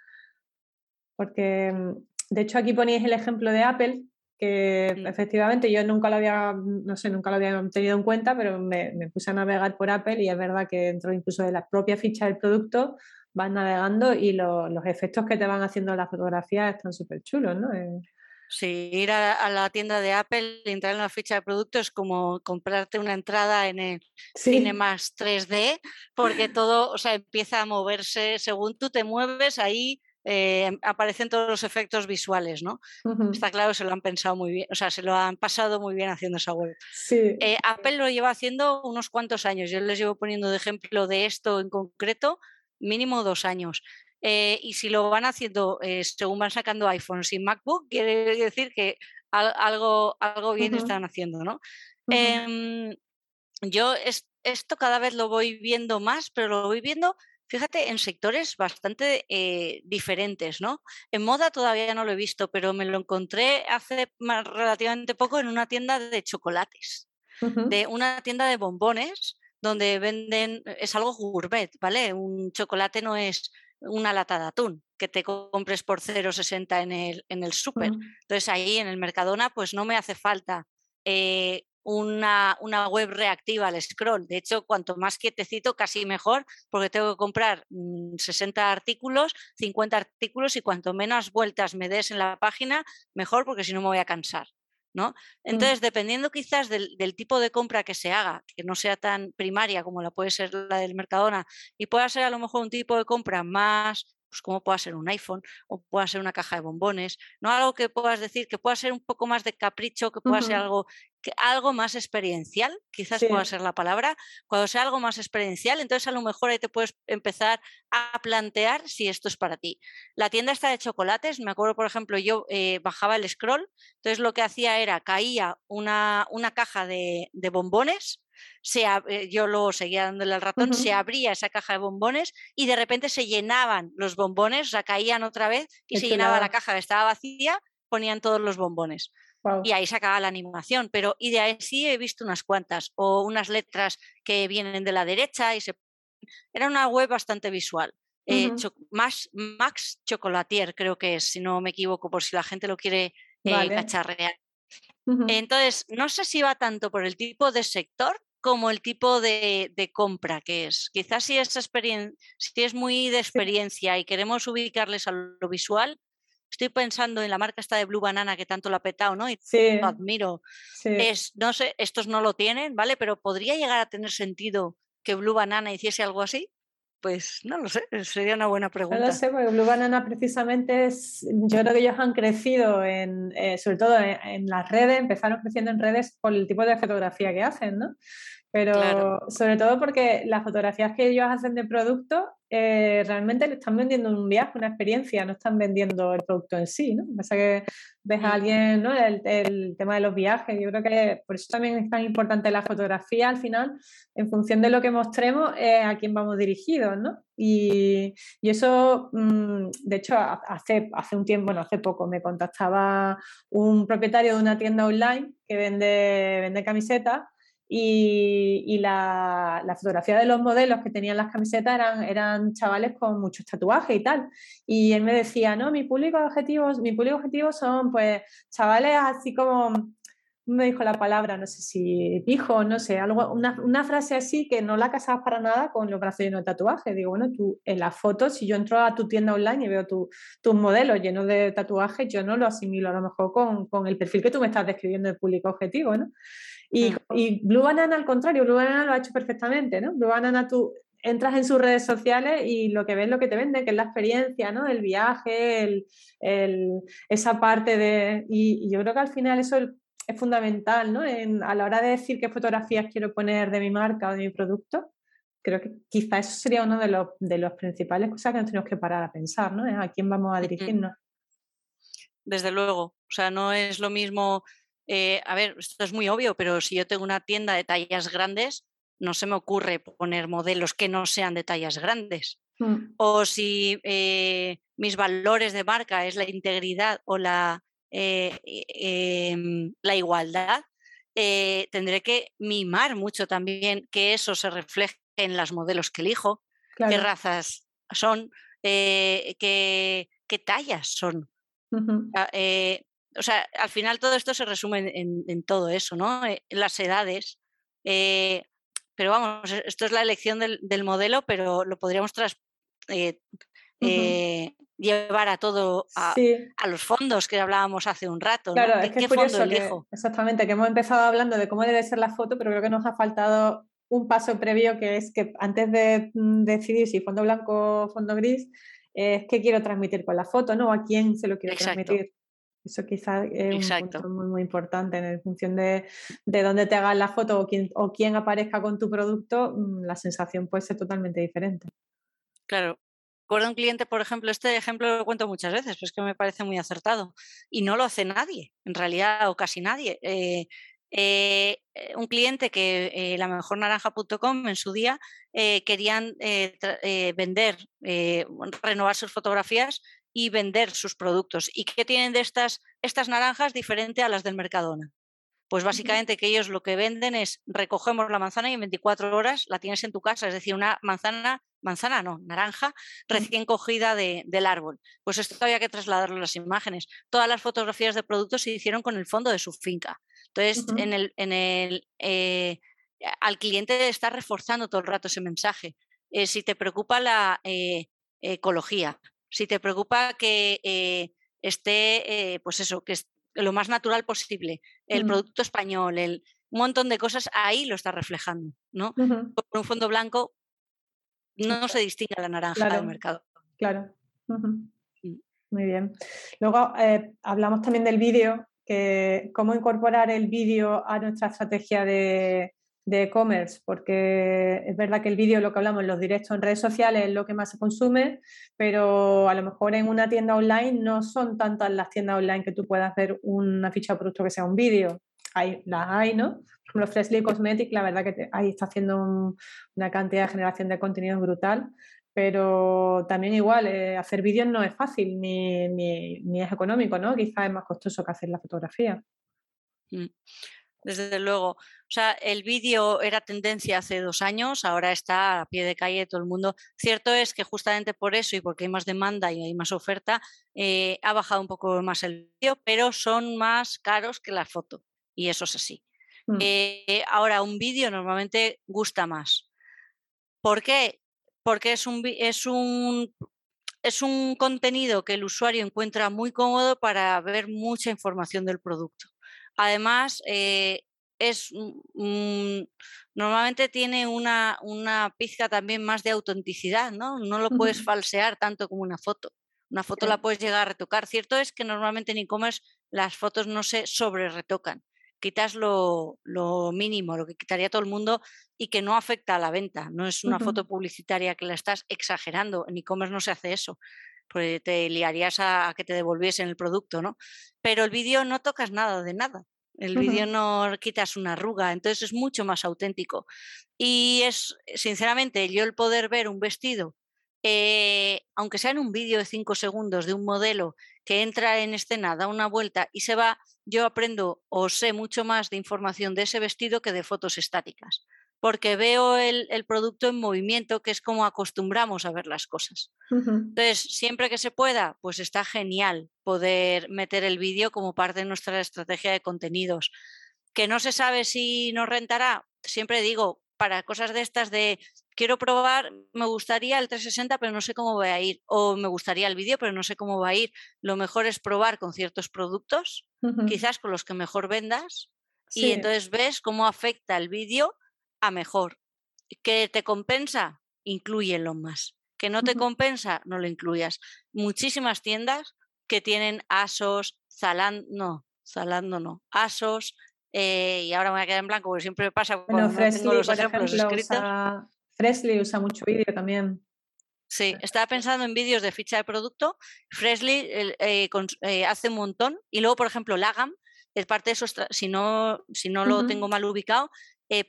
Porque, mm, de hecho, aquí ponéis el ejemplo de Apple, que efectivamente yo nunca lo había, no sé, nunca lo había tenido en cuenta, pero me, puse a navegar por Apple y es verdad que dentro incluso de la propia ficha del producto vas navegando y los efectos que te van haciendo las fotografías están súper chulos, ¿no? Eh, sí, ir a, la tienda de Apple, entrar en la ficha de producto es como comprarte una entrada en el cine más 3D, porque todo, o sea, empieza a moverse según tú te mueves ahí eh, aparecen todos los efectos visuales, ¿no? Está claro, se lo han pensado muy bien, o sea, se lo han pasado muy bien haciendo esa web. Eh, Apple lo lleva haciendo unos cuantos años, yo les llevo poniendo de ejemplo de esto en concreto, mínimo dos años. Eh, y si lo van haciendo según van sacando iPhones y MacBook, quiere decir que algo, algo bien están haciendo, ¿no? Em, yo esto cada vez lo voy viendo más, pero lo voy viendo fíjate, en sectores bastante eh, diferentes, ¿no? En moda todavía no lo he visto, pero me lo encontré hace relativamente poco en una tienda de chocolates, de una tienda de bombones donde venden, es algo gourmet, ¿vale? Un chocolate no es una lata de atún que te compres por 0,60 en el, en el súper. Entonces ahí en el Mercadona pues no me hace falta eh, una, una, web reactiva al scroll. De hecho, cuanto más quietecito, casi mejor, porque tengo que comprar 60 mm, artículos, 50 artículos y cuanto menos vueltas me des en la página, mejor, porque si no me voy a cansar. ¿no? Mm. Entonces, dependiendo quizás del, del, tipo de compra que se haga, que no sea tan primaria como la puede ser la del Mercadona, y pueda ser a lo mejor un tipo de compra más pues como pueda ser un iPhone o pueda ser una caja de bombones, no algo que puedas decir que pueda ser un poco más de capricho, que pueda ser algo algo más experiencial, quizás pueda ser la palabra, cuando sea algo más experiencial, entonces a lo mejor ahí te puedes empezar a plantear si esto es para ti. La tienda está de chocolates, me acuerdo, por ejemplo, yo eh, bajaba el scroll, entonces lo que hacía era, caía una, una caja de, de bombones, se, eh, yo luego seguía dándole al ratón, se abría esa caja de bombones y de repente se llenaban los bombones, o sea, caían otra vez y se llenaba la caja que estaba vacía, ponían todos los bombones. Y ahí se acaba la animación, pero y de ahí sí he visto unas cuantas, o unas letras que vienen de la derecha y se... Era una web bastante visual. Eh, Max Chocolatier creo que es, si no me equivoco, por si la gente lo quiere eh, cacharrear. Entonces, no sé si va tanto por el tipo de sector como el tipo de, compra que es. Quizás si es, si es muy de experiencia y queremos ubicarles a lo visual, estoy pensando en la marca esta de Blue Banana que tanto lo ha petado, ¿no? Y lo admiro. Es, no sé, estos no lo tienen, ¿vale? Pero ¿podría llegar a tener sentido que Blue Banana hiciese algo así? Pues no lo sé, sería una buena pregunta. No lo sé, porque Blue Banana precisamente es, yo creo que ellos han crecido, en, eh, sobre todo en, las redes, empezaron creciendo en redes por el tipo de fotografía que hacen, ¿no? Pero sobre todo porque las fotografías que ellos hacen de producto eh, realmente le están vendiendo un viaje, una experiencia, no están vendiendo el producto en sí, ¿no? Pasa que ves a alguien, ¿no? El, tema de los viajes, yo creo que por eso también es tan importante la fotografía al final, en función de lo que mostremos, a quién vamos dirigidos, ¿no? Y, eso, mm, de hecho, hace, hace un tiempo, bueno, hace poco me contactaba un propietario de una tienda online que vende, vende camisetas y, la, fotografía de los modelos que tenían las camisetas eran, eran chavales con muchos tatuajes y tal. Y él me decía, no, mi público objetivo, mi público objetivo son pues chavales así como, me dijo la palabra, no sé si dijo, no sé, algo, una, frase así que no la casabas para nada con los brazos llenos de tatuajes. Digo, bueno, tú en la foto, si yo entro a tu tienda online y veo tus tu modelos llenos de tatuajes, yo no lo asimilo a lo mejor con, con el perfil que tú me estás describiendo de público objetivo, ¿no? Y, Blue Banana, al contrario, Blue Banana lo ha hecho perfectamente, ¿no? Blue Banana tú entras en sus redes sociales y lo que ves lo que te vende, que es la experiencia, ¿no? El viaje, esa parte de... Y, yo creo que al final eso es fundamental, ¿no? a la hora de decir qué fotografías quiero poner de mi marca o de mi producto, creo que quizá eso sería uno de los, de los principales cosas que nos tenemos que parar a pensar, ¿no? A quién vamos a dirigirnos. Desde luego, o sea, no es lo mismo eh, a ver, esto es muy obvio, pero si yo tengo una tienda de tallas grandes, no se me ocurre poner modelos que no sean de tallas grandes. Mm. O si eh, mis valores de marca es la integridad o la, eh, em, la igualdad, tendré que mimar mucho también que eso se refleje en los modelos que elijo, qué razas son, qué, tallas son o sea, al final todo esto se resume en, todo eso, ¿no? En eh, las edades. Eh, pero vamos, e, esto es la elección del, modelo, pero lo podríamos tras, eh, llevar a todo, a, los fondos que hablábamos hace un rato. Claro, es que qué fondo elijo? exactamente, que hemos empezado hablando de cómo debe ser la foto, pero creo que nos ha faltado un paso previo que es que antes de mm, decidir si fondo blanco o fondo gris, es qué quiero transmitir con la foto, ¿no? A quién se lo quiero transmitir. Eso quizás es un punto muy, muy importante en función de, de dónde te hagas la foto o quién, o quién aparezca con tu producto, mm, la sensación puede ser totalmente diferente. Claro. Recuerdo un cliente, por ejemplo, este ejemplo lo cuento muchas veces, pero es que me parece muy acertado. Y no lo hace nadie, en realidad, o casi nadie. Eh, eh, un cliente que eh, la mejor naranja.com en su día querían vender, renovar sus fotografías y vender sus productos. ¿Y qué tienen de estas, estas naranjas diferente a las del Mercadona? Pues básicamente que ellos lo que venden es recogemos la manzana y en 24 horas la tienes en tu casa, es decir, una manzana, manzana no, naranja recién cogida del árbol. Pues esto había que trasladarlo a las imágenes. Todas las fotografías de productos se hicieron con el fondo de su finca. Entonces, en el, en el, eh, al cliente está reforzando todo el rato ese mensaje. Eh, si te preocupa la eh, ecología, si te preocupa que eh, esté, eh, pues eso, que es lo más natural posible, el producto español, el, un montón de cosas, ahí lo está reflejando, ¿no? Con un fondo blanco no se distingue la naranja del mercado. Claro. Muy bien. Luego eh, hablamos también del vídeo, que cómo incorporar el vídeo a nuestra estrategia de e-commerce, porque es verdad que el vídeo, lo que hablamos, los directos en redes sociales es lo que más se consume, pero a lo mejor en una tienda online no son tantas las tiendas online que tú puedas ver una ficha de producto que sea un vídeo. Hay, las hay, ¿no? Por Freshly Cosmetics, la verdad que ahí está haciendo una cantidad de generación de contenido brutal, pero también igual, eh, hacer vídeos no es fácil ni, ni, es económico, ¿no? Quizás es más costoso que hacer la fotografía. Mm, desde luego. O sea, el vídeo era tendencia hace dos años, ahora está a pie de calle todo el mundo. Cierto es que justamente por eso y porque hay más demanda y hay más oferta, eh, ha bajado un poco más el vídeo, pero son más caros que la foto. Y eso es así. Mm. Eh, ahora, un vídeo normalmente gusta más. ¿Por qué? porque es un, es un, es un contenido que el usuario encuentra muy cómodo para ver mucha información del producto. Además, eh, es normalmente tiene una, una, pizca también más de autenticidad, ¿no? No lo puedes falsear tanto como una foto. Una foto la puedes llegar a retocar. Cierto es que normalmente en e-commerce las fotos no se sobre retocan quitas lo, mínimo, lo que quitaría todo el mundo y que no afecta a la venta. No es una foto publicitaria que la estás exagerando. En e-commerce no se hace eso, porque te liarías a, que te devolviesen el producto, ¿no? Pero el vídeo no tocas nada de nada. El vídeo no quitas una arruga, entonces es mucho más auténtico. Y es, sinceramente, yo el poder ver un vestido eh, aunque sea en un vídeo de cinco segundos de un modelo que entra en escena, da una vuelta y se va, yo aprendo o sé mucho más de información de ese vestido que de fotos estáticas, porque veo el, producto en movimiento, que es como acostumbramos a ver las cosas. Entonces, siempre que se pueda, pues está genial poder meter el vídeo como parte de nuestra estrategia de contenidos. Que no se sabe si nos rentará, siempre digo, para cosas de estas de quiero probar, me gustaría el 360, pero no sé cómo va a ir, o me gustaría el vídeo, pero no sé cómo va a ir. Lo mejor es probar con ciertos productos, quizás con los que mejor vendas, y entonces ves cómo afecta el vídeo a mejor. ¿Que te compensa? Inclúyelo más. ¿Que no te compensa? No lo incluyas. Muchísimas tiendas que tienen ASOS, Zalando, no, Zalando no, ASOS, eh, y ahora me voy a quedar en blanco porque siempre me pasa cuando no tengo los ejemplos escritos. Freshly usa mucho vídeo también. Sí, estaba pensando en vídeos de ficha de producto. Freshly eh, eh, hace un montón. Y luego, por ejemplo, Lagam, es parte de su si no, si no lo tengo mal ubicado,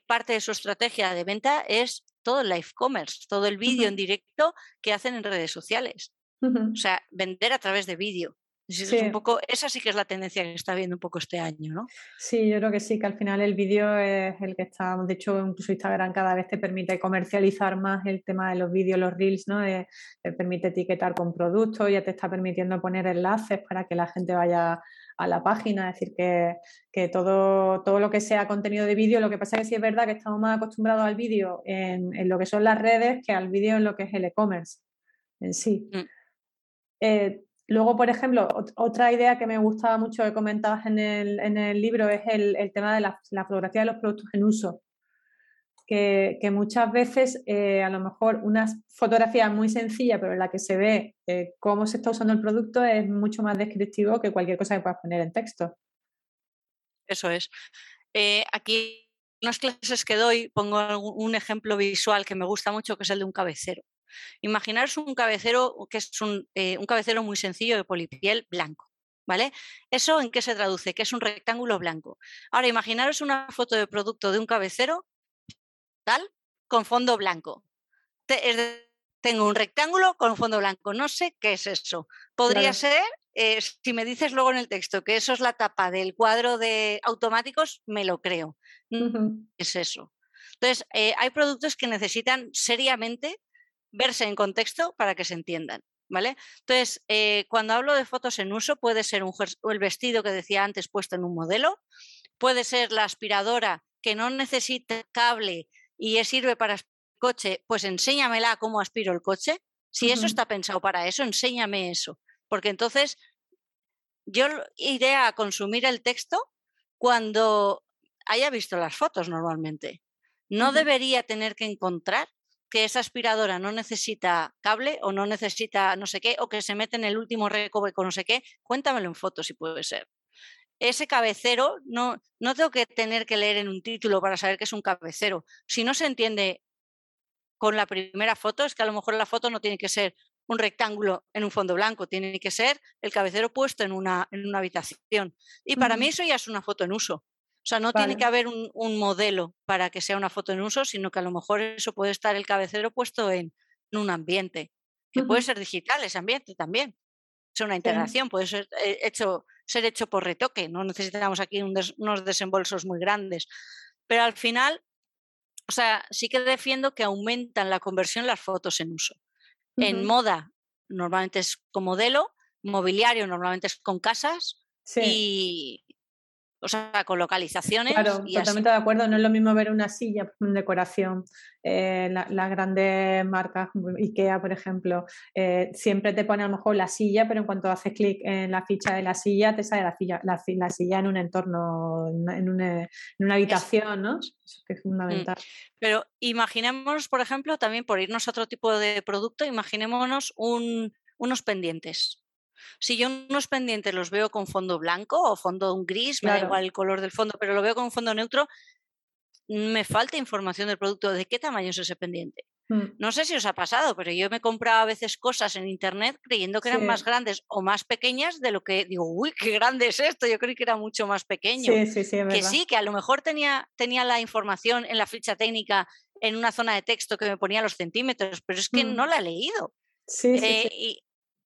parte de su estrategia de venta es todo el live commerce, todo el vídeo en directo que hacen en redes sociales. O sea, vender a través de vídeo. Sí. un poco, esa sí que es la tendencia que está viendo un poco este año, ¿no? Sí, yo creo que sí, que al final el vídeo es el que está, de hecho, incluso Instagram cada vez te permite comercializar más el tema de los vídeos, los reels, ¿no? te permite etiquetar con productos, ya te está permitiendo poner enlaces para que la gente vaya a la página, es decir, que, todo, todo lo que sea contenido de vídeo, lo que pasa es que sí es verdad que estamos más acostumbrados al vídeo en, lo que son las redes que al vídeo en lo que es el e-commerce en sí. Mm. Eh, Luego, por ejemplo, otra idea que me gustaba mucho que comentabas en el, libro es el, tema de la, fotografía de los productos en uso. Que, muchas veces eh, a lo mejor una fotografía muy sencilla, pero en la que se ve eh, cómo se está usando el producto, es mucho más descriptivo que cualquier cosa que puedas poner en texto. Eso es. Eh, aquí en las clases que doy pongo un ejemplo visual que me gusta mucho, que es el de un cabecero. Imaginaros un cabecero que es eh, un, cabecero muy sencillo de polipiel blanco. ¿Vale? ¿Eso en qué se traduce? Que es un rectángulo blanco. Ahora, imaginaros una foto de producto de un cabecero con fondo blanco. tengo un rectángulo con fondo blanco. No sé qué es eso. Podría ser, eh, si me dices luego en el texto que eso es la tapa del cuadro de automáticos, me lo creo. Es eso. Entonces, eh, hay productos que necesitan seriamente verse en contexto para que se entiendan. ¿Vale? Entonces, eh, cuando hablo de fotos en uso, puede ser un, el vestido que decía antes puesto en un modelo, puede ser la aspiradora que no necesita cable y sirve para coche, pues enséñamela cómo aspiro el coche. Si eso está pensado para eso, enséñame eso. Porque entonces yo iré a consumir el texto cuando haya visto las fotos normalmente. No debería tener que encontrar que esa aspiradora no necesita cable o no necesita no sé qué, o que se mete en el último recoveco no sé qué, cuéntamelo en fotos si puede ser. Ese cabecero no, no tengo que tener que leer en un título para saber que es un cabecero. Si no se entiende con la primera foto, es que a lo mejor la foto no tiene que ser un rectángulo en un fondo blanco, tiene que ser el cabecero puesto en una, en una habitación. Y para mí eso ya es una foto en uso. O sea, no tiene que haber un, modelo para que sea una foto en uso, sino que a lo mejor eso puede estar el cabecero puesto en, un ambiente, que puede ser digital ese ambiente también. Es una integración, puede ser eh, hecho ser hecho por retoque, no necesitamos aquí unos desembolsos muy grandes. Pero al final, o sea, sí que defiendo que aumentan la conversión las fotos en uso. En moda, normalmente es con modelo, mobiliario normalmente es con casas y, o sea, con localizaciones. Claro, totalmente de acuerdo. No es lo mismo ver una silla en decoración. Eh, las grandes marcas, IKEA, por ejemplo, eh, siempre te pone a lo mejor la silla, pero en cuanto haces clic en la ficha de la silla, te sale la silla, la, silla en un entorno, en una, en una habitación, ¿no? Eso es mm. fundamental. Pero imaginémonos, por ejemplo, también por irnos a otro tipo de producto, imaginémonos un, unos pendientes. Si yo unos pendientes los veo con fondo blanco o fondo gris, me da igual el color del fondo, pero lo veo con fondo neutro, me falta información del producto, de qué tamaño es ese pendiente. Mm. No sé si os ha pasado, pero yo me comprado a veces cosas en internet creyendo que eran más grandes o más pequeñas de lo que digo, uy, qué grande es esto, yo creí que era mucho más pequeño. Sí, sí, sí, que sí, que a lo mejor tenía, tenía la información en la ficha técnica en una zona de texto que me ponía los centímetros, pero es que mm. no la he leído. Sí, sí, eh,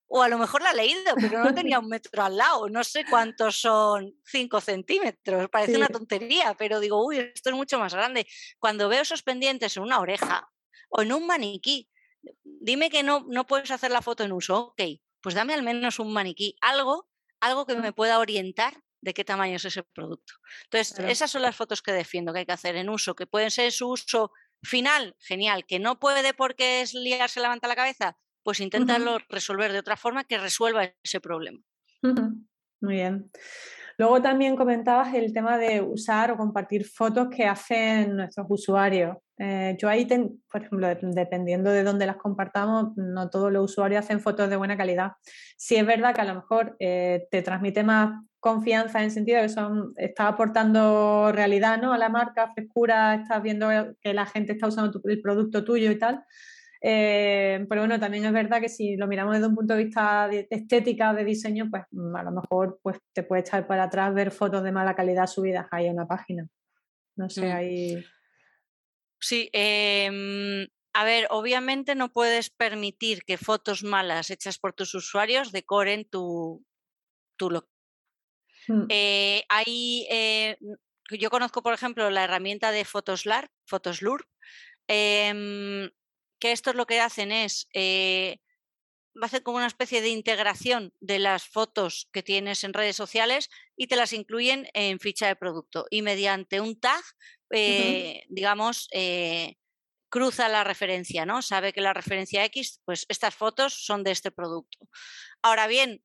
o a lo mejor la he leído, pero no tenía un metro al lado. No sé cuántos son cinco centímetros. Parece una tontería, pero digo, uy, esto es mucho más grande. Cuando veo esos pendientes en una oreja o en un maniquí, dime que no, no puedes hacer la foto en uso. Ok, pues dame al menos un maniquí, algo, algo que me pueda orientar de qué tamaño es ese producto. Entonces, esas son las fotos que defiendo que hay que hacer en uso, que pueden ser su uso final, genial, que no puede porque es liarse levanta la cabeza, pues intentarlo resolver de otra forma que resuelva ese problema. Muy bien. Luego también comentabas el tema de usar o compartir fotos que hacen nuestros usuarios. Eh, yo ahí, por ejemplo, dependiendo de dónde las compartamos, no todos los usuarios hacen fotos de buena calidad. Si es verdad que a lo mejor eh, te transmite más confianza en el sentido de que son, está aportando realidad ¿no? a la marca, frescura, estás viendo que la gente está usando el producto tuyo y tal, eh, pero bueno, también es verdad que si lo miramos desde un punto de vista de estética, de diseño, pues mm, a lo mejor pues, te puede echar para atrás ver fotos de mala calidad subidas ahí en una página. No sé, mm. ahí. Sí, em, a ver, obviamente no puedes permitir que fotos malas hechas por tus usuarios decoren tu, tu local. Mm. Eh, eh, yo conozco, por ejemplo, la herramienta de Photoslar, Photoslur, eh, que esto lo que hacen es, eh, va a hacer como una especie de integración de las fotos que tienes en redes sociales y te las incluyen en ficha de producto. Y mediante un tag, eh, digamos, eh, cruza la referencia, ¿no? Sabe que la referencia X, pues estas fotos son de este producto. Ahora bien,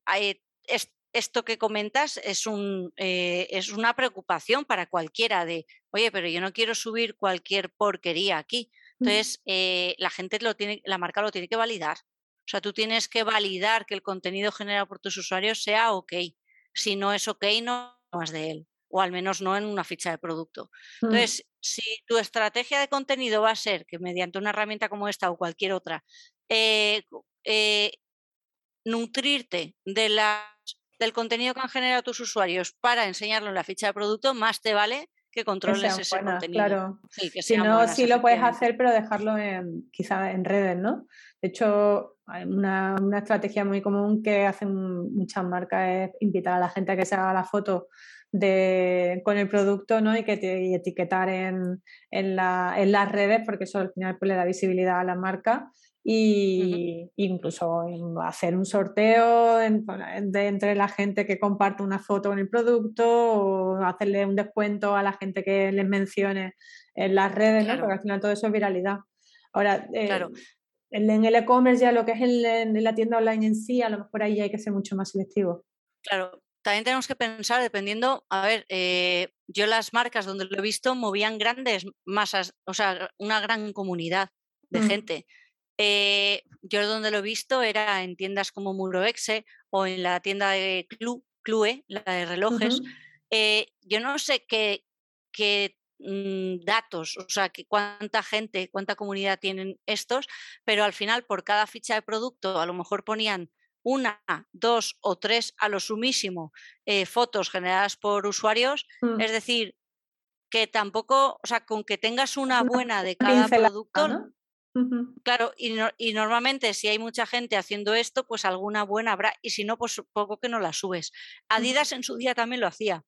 esto que comentas es, un, es una preocupación para cualquiera de, oye, pero yo no quiero subir cualquier porquería aquí. Entonces, eh, la gente lo tiene, la marca lo tiene que validar. O sea, tú tienes que validar que el contenido generado por tus usuarios sea ok. Si no es ok, no más de él. O al menos no en una ficha de producto. Mm. Entonces, si tu estrategia de contenido va a ser que mediante una herramienta como esta o cualquier otra, eh, eh, nutrirte de del contenido que han generado tus usuarios para enseñarlo en la ficha de producto, más te vale que controles ese contenido. Claro. si no, sí lo puedes hacer, pero dejarlo en, quizá en redes, ¿no? De hecho, hay una, estrategia muy común que hacen muchas marcas es invitar a la gente a que se haga la foto de, con el producto ¿no? y que te etiquetar en, en, la, en, las redes porque eso al final pues, le da visibilidad a la marca y incluso hacer un sorteo de, entre la gente que comparte una foto con el producto o hacerle un descuento a la gente que les mencione en las redes, ¿no? porque al final todo eso es viralidad. Ahora, eh, en el e-commerce ya lo que es en la tienda online en sí, a lo mejor ahí hay que ser mucho más selectivo. Claro, también tenemos que pensar, dependiendo, a ver, eh, yo las marcas donde lo he visto movían grandes masas, o sea, una gran comunidad de mm. gente. Eh, yo donde lo he visto era en tiendas como Muroexe o en la tienda de Clue, la de relojes. Eh, yo no sé qué, qué mm, datos, o sea, que cuánta gente, cuánta comunidad tienen estos, pero al final por cada ficha de producto a lo mejor ponían una, dos o tres a lo sumísimo eh, fotos generadas por usuarios, Mm. es decir, que tampoco, o sea, con que tengas una buena de cada pincelada, producto, ¿no? Claro, y, no- y normalmente si hay mucha gente haciendo esto, pues alguna buena habrá, y si no, pues poco que no la subes. Adidas en su día también lo hacía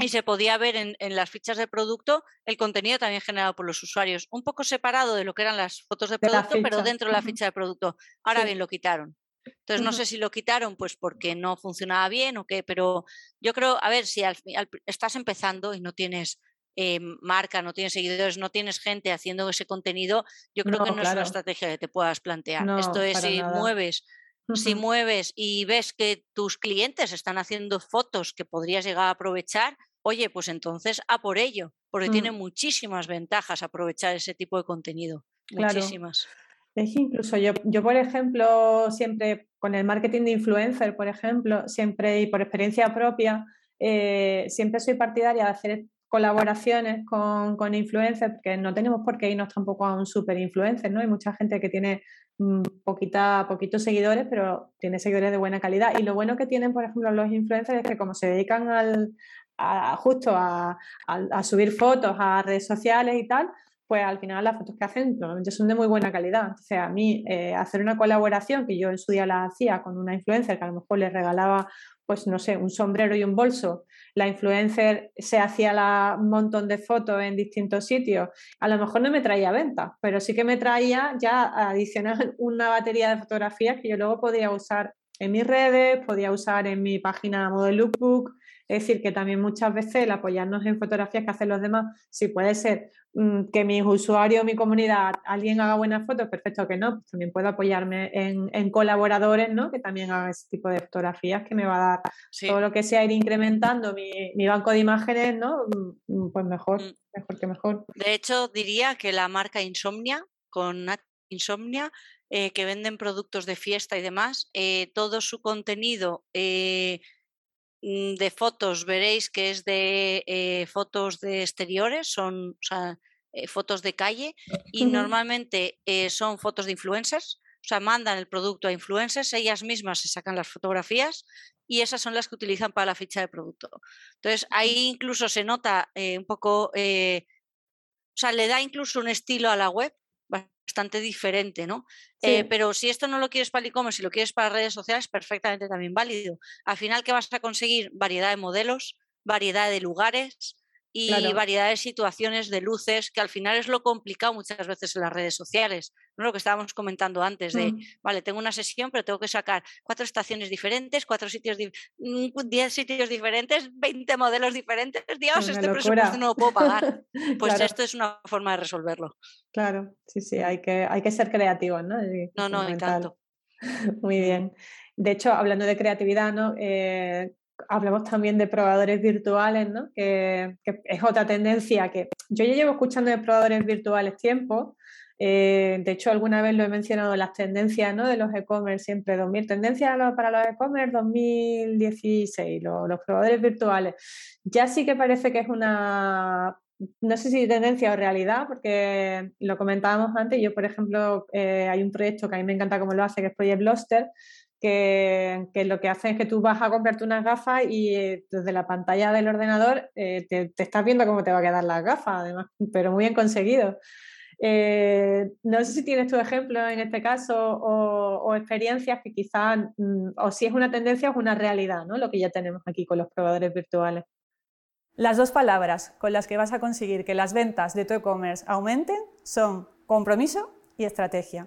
y se podía ver en, en las fichas de producto el contenido también generado por los usuarios, un poco separado de lo que eran las fotos de producto, pero dentro de la ficha de producto. Ahora Sí. bien, lo quitaron. Entonces, no sé si lo quitaron pues porque no funcionaba bien o qué, pero yo creo, a ver, si al al estás empezando y no tienes eh, marca, no tienes seguidores, no tienes gente haciendo ese contenido, yo creo que No, es una estrategia que te puedas plantear. Esto es si nada. mueves si mueves y ves que tus clientes están haciendo fotos que podrías llegar a aprovechar, oye, pues entonces a por ello, porque tiene Mm. muchísimas ventajas aprovechar ese tipo de contenido. Claro. Muchísimas. Es que incluso yo, yo, por ejemplo, siempre con el marketing de influencer, por ejemplo, siempre y por experiencia propia, eh, siempre soy partidaria de hacer colaboraciones con, con influencers, porque no tenemos por qué irnos tampoco a un super influencer, ¿no? Hay mucha gente que tiene mm, poquita, poquitos seguidores, pero tiene seguidores de buena calidad. Y lo bueno que tienen, por ejemplo, los influencers es que como se dedican al, a, justo a, subir fotos a redes sociales y tal, pues al final las fotos que hacen normalmente son de muy buena calidad. Entonces, a mí eh, hacer una colaboración que yo en su día la hacía con una influencer que a lo mejor les regalaba, pues no sé, un sombrero y un bolso, la influencer se hacía un montón de fotos en distintos sitios, a lo mejor no me traía ventas, pero sí que me traía ya adicional una batería de fotografías que yo luego podía usar en mis redes, podía usar en mi página Model Lookbook, es decir, que también muchas veces el apoyarnos en fotografías que hacen los demás, si puede ser mmm, que mis usuarios, mi comunidad, alguien haga buenas fotos, perfecto que no, pues también puedo apoyarme en, en, colaboradores, ¿no? Que también hagan ese tipo de fotografías que me va a dar sí. todo lo que sea ir incrementando mi, mi, banco de imágenes, ¿no? Pues mejor, mm. mejor que mejor. De hecho, diría que la marca Insomnia, con Insomnia, eh, que venden productos de fiesta y demás, eh, todo su contenido eh, de fotos veréis que es de eh, fotos de exteriores, son o sea, eh, fotos de calle y uh -huh. normalmente eh, son fotos de influencers, o sea, mandan el producto a influencers, ellas mismas se sacan las fotografías y esas son las que utilizan para la ficha de producto. Entonces, ahí incluso se nota un poco, o sea, le da incluso un estilo a la web bastante diferente, ¿no? Sí. Eh, pero si esto no lo quieres para el e-commerce, si lo quieres para redes sociales, perfectamente también válido. Al final, ¿qué vas a conseguir? Variedad de modelos, variedad de lugares y claro. variedad de situaciones, de luces, que al final es lo complicado muchas veces en las redes sociales, ¿no? Lo que estábamos comentando antes de, mm. vale, tengo una sesión, pero tengo que sacar cuatro estaciones diferentes, cuatro sitios, di diez sitios diferentes, 20 modelos diferentes. Dios, este locura. presupuesto no lo puedo pagar. Pues claro. esto es una forma de resolverlo. Claro, sí, sí, hay que, hay que ser creativos, ¿no? Es no, no, encanto. Muy bien. De hecho, hablando de creatividad, ¿no? Eh, hablamos también de probadores virtuales, ¿no? Que, es otra tendencia que yo ya llevo escuchando de probadores virtuales tiempo. Eh, de hecho, alguna vez lo he mencionado, las tendencias ¿no? de los e-commerce siempre, 2000, tendencias para los e-commerce 2016, los, los probadores virtuales. Ya sí que parece que es una no sé si tendencia o realidad, porque lo comentábamos antes, yo por ejemplo, eh, hay un proyecto que a mí me encanta cómo lo hace, que es Project Bloster, que, lo que hace es que tú vas a comprarte unas gafas y desde la pantalla del ordenador eh, te, estás viendo cómo te va a quedar las gafas, además, pero muy bien conseguido. Eh, no sé si tienes tu ejemplo en este caso o, experiencias que quizás, mm, o si es una tendencia o una realidad, ¿no? Lo que ya tenemos aquí con los probadores virtuales. Las dos palabras con las que vas a conseguir que las ventas de tu e-commerce aumenten son compromiso y estrategia.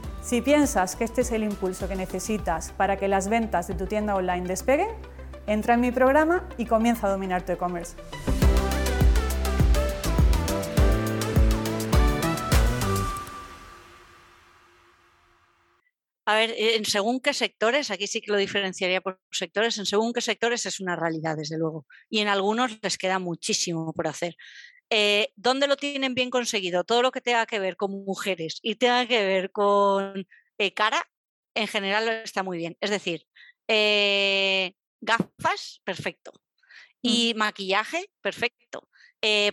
Si piensas que este es el impulso que necesitas para que las ventas de tu tienda online despeguen, entra en mi programa y comienza a dominar tu e-commerce. A ver, en según qué sectores, aquí sí que lo diferenciaría por sectores, en según qué sectores es una realidad, desde luego. Y en algunos les queda muchísimo por hacer. Eh, ¿Dónde lo tienen bien conseguido? Todo lo que tenga que ver con mujeres y tenga que ver con eh, cara, en general está muy bien. Es decir, eh, gafas, perfecto. Mm. Y maquillaje, perfecto.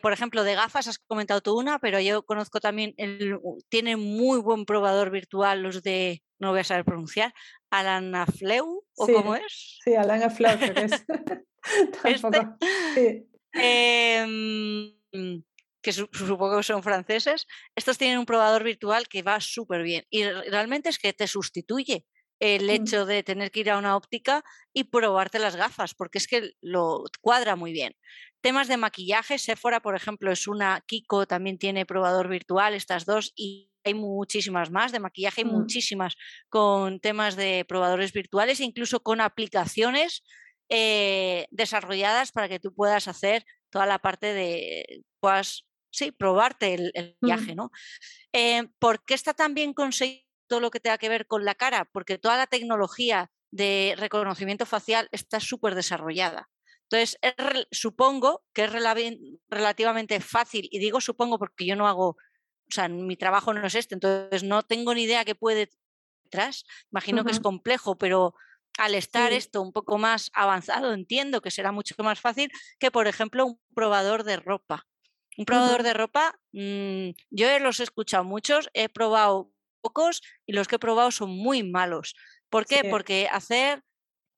por ejemplo, de gafas has comentado tú una, pero yo conozco también, el, tiene muy buen probador virtual los de no voy a saber pronunciar, Alanafleu, ¿o cómo es? Sí, Alanafleu, creo que es. este, em, que supongo que son franceses, estos tienen un probador virtual que va súper bien y realmente es que te sustituye el mm. hecho de tener que ir a una óptica y probarte las gafas, porque es que lo cuadra muy bien. Temas de maquillaje, Sephora, por ejemplo, es una, Kiko también tiene probador virtual, estas dos, y hay muchísimas más de maquillaje, hay mm. muchísimas con temas de probadores virtuales, incluso con aplicaciones eh, desarrolladas para que tú puedas hacer toda la parte de, puedas, sí, probarte el, mm. viaje, ¿no? Eh, ¿Por qué está tan bien conseguido todo lo que tenga que ver con la cara? Porque toda la tecnología de reconocimiento facial está súper desarrollada. Entonces, supongo que es relativamente fácil, y digo supongo porque yo no hago o sea, mi trabajo no es este, entonces no tengo ni idea qué puede detrás. Imagino que es complejo, pero al estar esto un poco más avanzado, entiendo que será mucho más fácil que, por ejemplo, un probador de ropa. Un probador de ropa, mm, yo los he escuchado muchos, he probado pocos y los que he probado son muy malos. ¿Por qué? Porque hacer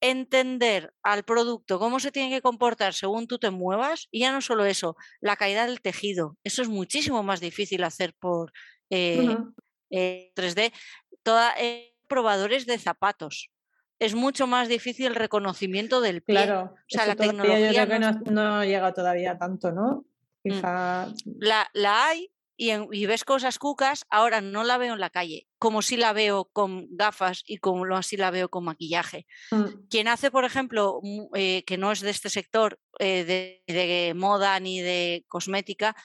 entender al producto cómo se tiene que comportar según tú te muevas y ya no solo eso, la caída del tejido. Eso es muchísimo más difícil hacer por 3D. Eh, Toda, eh, probadores de zapatos. Es mucho más difícil el reconocimiento del pie. Claro, o sea, la tecnología yo creo que no, llega todavía tanto, ¿no? Mm. Quizá... La, la hay, y, ves cosas cucas, ahora no la veo en la calle, como si la veo con gafas y como así la veo con maquillaje. Mm. Quien hace, por ejemplo, eh, que no es de este sector eh, de, moda ni de cosmética,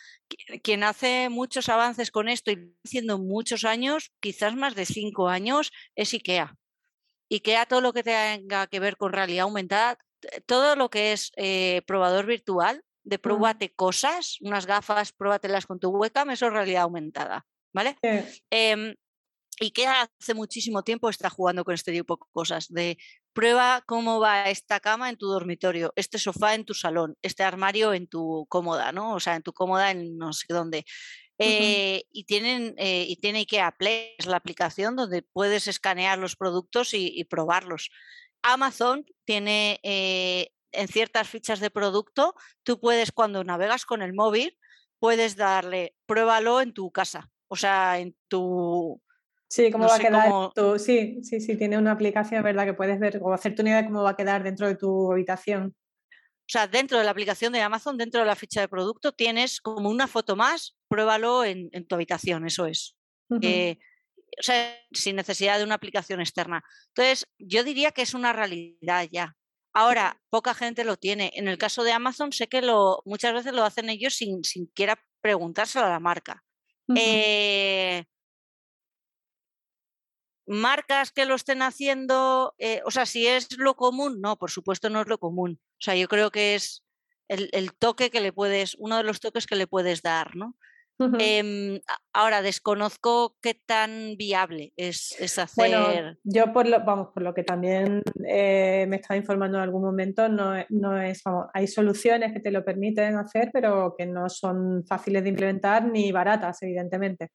quien hace muchos avances con esto y haciendo muchos años, quizás más de cinco años, es IKEA. IKEA todo lo que tenga que ver con realidad aumentada, todo lo que es eh, probador virtual, de pruébate cosas, unas gafas, pruébatelas con tu webcam, eso es realidad aumentada, ¿vale? Y que hace muchísimo tiempo está jugando con este tipo de cosas, de prueba cómo va esta cama en tu dormitorio, este sofá en tu salón, este armario en tu cómoda, ¿no? O sea, en tu cómoda en no sé dónde. Eh, y tienen eh, y tiene IKEA Play, es la aplicación donde puedes escanear los productos y, probarlos. Amazon tiene eh, en ciertas fichas de producto, tú puedes, cuando navegas con el móvil, puedes darle, pruébalo en tu casa, o sea, en tu... Sí, cómo va a quedar. Sí, sí, sí, tiene una aplicación, ¿verdad? Que puedes ver o hacerte una idea de cómo va a quedar dentro de tu habitación. O sea, dentro de la aplicación de Amazon, dentro de la ficha de producto, tienes como una foto más, pruébalo en, tu habitación, eso es. Eh, o sea, sin necesidad de una aplicación externa. Entonces, yo diría que es una realidad ya. Ahora, poca gente lo tiene. En el caso de Amazon, sé que lo, muchas veces lo hacen ellos sin siquiera preguntárselo a la marca. Eh, marcas que lo estén haciendo, eh, o sea, si es lo común, no, por supuesto no es lo común. O sea, yo creo que es el, el toque que le puedes, uno de los toques que le puedes dar, ¿no? Em, ahora, desconozco qué tan viable es, hacer. Bueno, yo por lo, vamos, por lo que también eh, me estaba informando en algún momento, no, no es, hay soluciones que te lo permiten hacer, pero que no son fáciles de implementar ni baratas, evidentemente.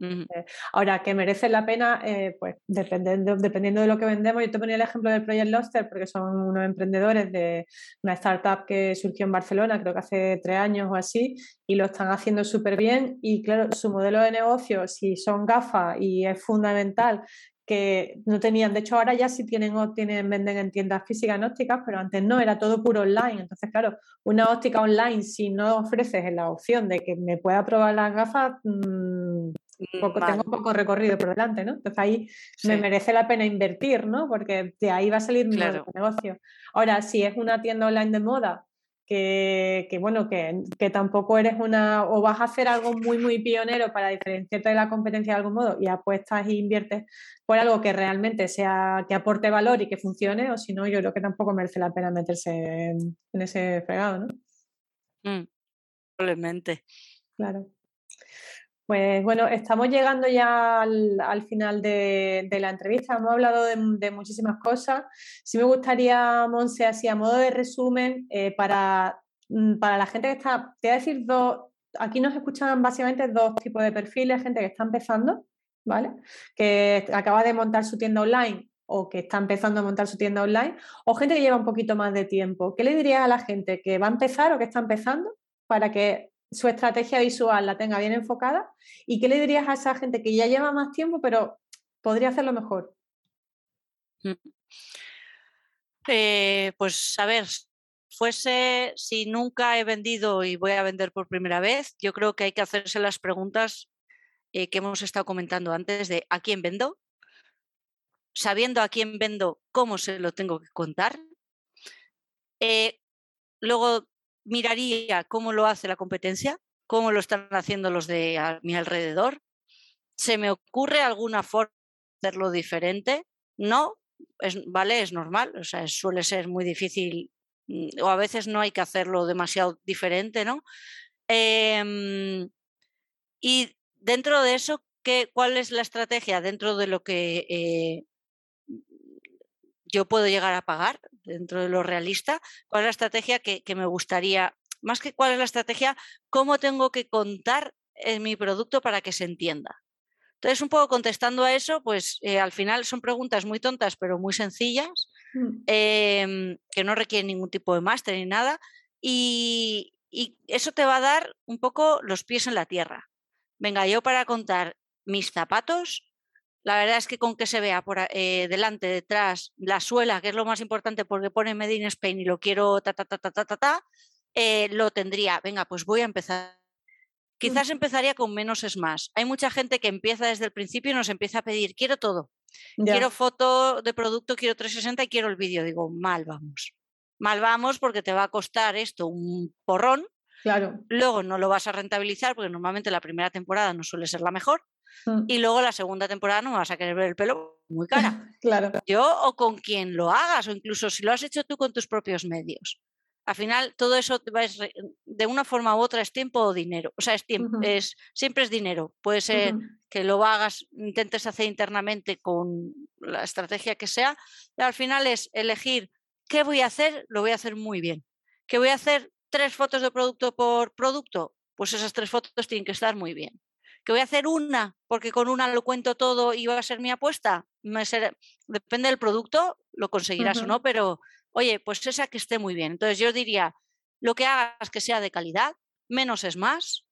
Eh, ahora, que merece la pena, eh, pues dependiendo, dependiendo de lo que vendemos. Yo te ponía el ejemplo del Project Loster porque son unos emprendedores de una startup que surgió en Barcelona, creo que hace tres años o así, y lo están haciendo súper bien. Y claro, su modelo de negocio, si son gafas y es fundamental que no tenían, de hecho ahora ya sí tienen, tienen venden en tiendas físicas en ópticas, pero antes no, era todo puro online. Entonces, claro, una óptica online, si no ofreces la opción de que me pueda probar las gafas, mmm, poco, tengo poco recorrido por delante, ¿no? Entonces ahí me merece la pena invertir, ¿no? Porque de ahí va a salir mi negocio. Ahora, si es una tienda online de moda que, bueno, que, tampoco eres una, o vas a hacer algo muy, muy pionero para diferenciarte de la competencia de algún modo y apuestas e inviertes por algo que realmente sea, que aporte valor y que funcione, o si no, yo creo que tampoco merece la pena meterse en, ese fregado, ¿no? Mm, probablemente. Claro. Pues bueno, estamos llegando ya al, final de, la entrevista. Hemos hablado de, muchísimas cosas. Sí me gustaría, Monse, así a modo de resumen, eh, para, mm, para la gente que está, te voy a decir dos, aquí nos escuchan básicamente dos tipos de perfiles, gente que está empezando, ¿vale? Que acaba de montar su tienda online o que está empezando a montar su tienda online, o gente que lleva un poquito más de tiempo. ¿Qué le dirías a la gente que va a empezar o que está empezando para que su estrategia visual la tenga bien enfocada y qué le dirías a esa gente que ya lleva más tiempo pero podría hacerlo mejor. Mm. Eh, pues a ver, fuese si nunca he vendido y voy a vender por primera vez, yo creo que hay que hacerse las preguntas eh, que hemos estado comentando antes de a quién vendo, sabiendo a quién vendo, cómo se lo tengo que contar. Eh, luego miraría cómo lo hace la competencia, cómo lo están haciendo los de a mi alrededor. ¿Se me ocurre alguna forma de hacerlo diferente? No, es, vale, es normal, o sea, suele ser muy difícil mm, o a veces no hay que hacerlo demasiado diferente, ¿no? Em, y dentro de eso, ¿qué, ¿cuál es la estrategia dentro de lo que eh, yo puedo llegar a pagar? dentro de lo realista, cuál es la estrategia que, me gustaría, más que cuál es la estrategia, cómo tengo que contar en mi producto para que se entienda. Entonces, un poco contestando a eso, pues eh, al final son preguntas muy tontas, pero muy sencillas, mm. em, que no requieren ningún tipo de máster ni nada, y, eso te va a dar un poco los pies en la tierra. Venga, yo para contar mis zapatos, la verdad es que con que se vea por eh, delante, detrás, la suela, que es lo más importante porque pone Made in Spain y lo quiero ta ta ta ta ta ta, ta eh, lo tendría. Venga, pues voy a empezar. Quizás empezaría con menos es más. Hay mucha gente que empieza desde el principio y nos empieza a pedir, quiero todo. Quiero foto de producto, quiero 360 y quiero el vídeo. Digo, mal vamos. Mal vamos porque te va a costar esto un porrón. Claro. Luego no lo vas a rentabilizar porque normalmente la primera temporada no suele ser la mejor. Mm. Y luego la segunda temporada no vas a querer ver el pelo muy cara. claro. Yo o con quien lo hagas, o incluso si lo has hecho tú con tus propios medios. Al final, todo eso de una forma u otra es tiempo o dinero. O sea, es tiempo, es, siempre es dinero. Puede ser que lo hagas, intentes hacer internamente con la estrategia que sea, pero al final es elegir qué voy a hacer, lo voy a hacer muy bien. ¿Que voy a hacer tres fotos de producto por producto? Pues esas tres fotos tienen que estar muy bien que voy a hacer una, porque con una lo cuento todo y va a ser mi apuesta. depende del producto, lo conseguirás o no, pero oye, pues esa que esté muy bien. Entonces yo diría, lo que hagas que sea de calidad, menos es más,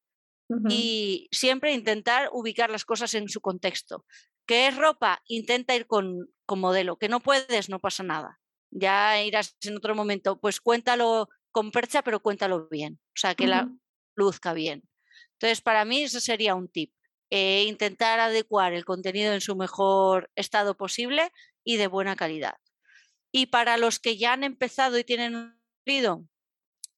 y siempre intentar ubicar las cosas en su contexto. ¿Qué es ropa? Intenta ir con, con, modelo. Que no puedes, no pasa nada. Ya irás en otro momento. Pues cuéntalo con percha, pero cuéntalo bien. O sea, que la luzca bien. Entonces, para mí ese sería un tip. Eh, intentar adecuar el contenido en su mejor estado posible y de buena calidad. Y para los que ya han empezado y tienen un ruido,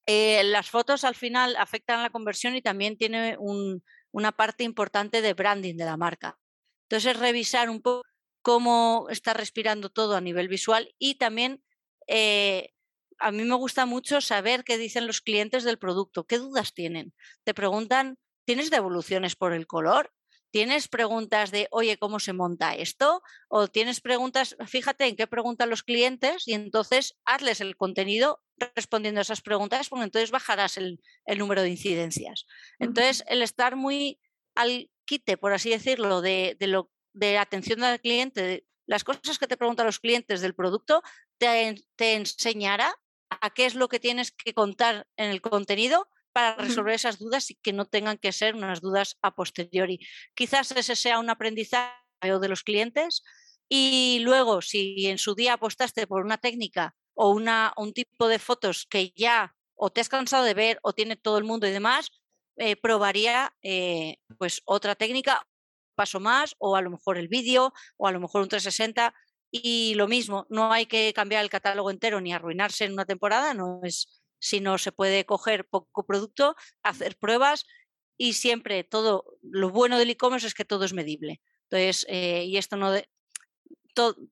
eh, las fotos al final afectan la conversión y también tiene una parte importante de branding de la marca. Entonces, revisar un poco cómo está respirando todo a nivel visual y también eh, a mí me gusta mucho saber qué dicen los clientes del producto, qué dudas tienen. Te preguntan ¿Tienes devoluciones por el color? ¿Tienes preguntas de, oye, ¿cómo se monta esto? O tienes preguntas, fíjate en qué preguntan los clientes y entonces hazles el contenido respondiendo a esas preguntas, porque entonces bajarás el, número de incidencias. Entonces, el estar muy al quite, por así decirlo, de, lo, de atención al cliente, las cosas que te preguntan los clientes del producto, te, te enseñará a qué es lo que tienes que contar en el contenido para resolver esas dudas y que no tengan que ser unas dudas a posteriori. Quizás ese sea un aprendizaje de los clientes y luego si en su día apostaste por una técnica o una, un tipo de fotos que ya o te has cansado de ver o tiene todo el mundo y demás, eh, probaría eh, pues otra técnica, paso más o a lo mejor el vídeo o a lo mejor un 360 y lo mismo, no hay que cambiar el catálogo entero ni arruinarse en una temporada, no es si no se puede coger poco producto, hacer pruebas y siempre todo, lo bueno del e-commerce es que todo es medible. Entonces, eh, y esto no, de,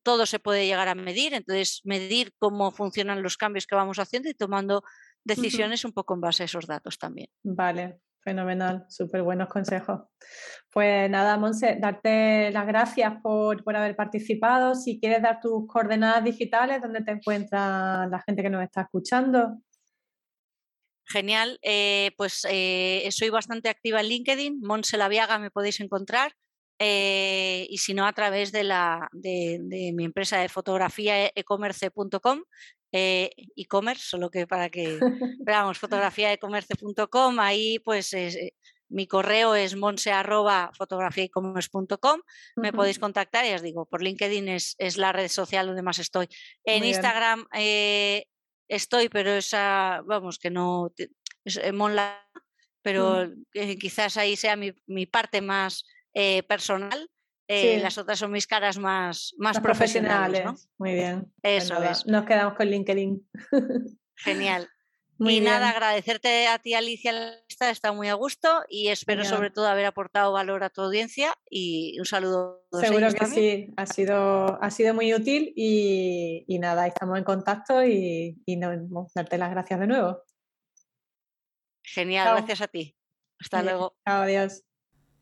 todo se puede llegar a medir, entonces medir cómo funcionan los cambios que vamos haciendo y tomando decisiones un poco en base a esos datos también. Vale, Fenomenal, súper buenos consejos. Pues nada, Monse, darte las gracias por, por, haber participado. Si quieres dar tus coordenadas digitales, ¿dónde te encuentra la gente que nos está escuchando? Genial, eh, pues eh, soy bastante activa en LinkedIn, Monse Laviaga me podéis encontrar. Eh, y si no a través de, la, de, mi empresa de fotografía ecommerce.com eh, e-commerce, solo que para que veamos, fotografiaecomerce.com, ahí pues mi correo es monse arroba me podéis contactar, ya os digo, por LinkedIn es, es, la red social donde más estoy. En Instagram eh, estoy, pero esa, vamos, que no, es Monla, pero quizás ahí sea mi, mi parte más personal eh, las otras son mis caras más, más, profesionales. Muy bien. Eso es. Nos quedamos con LinkedIn. Genial. Y nada, agradecerte a ti, Alicia, está, está muy a gusto y espero sobre todo haber aportado valor a tu audiencia y un saludo. A Seguro que sí, ha sido, ha sido muy útil y, nada, estamos en contacto y, y darte las gracias de nuevo. Genial, gracias a ti. Hasta luego. Chao, adiós.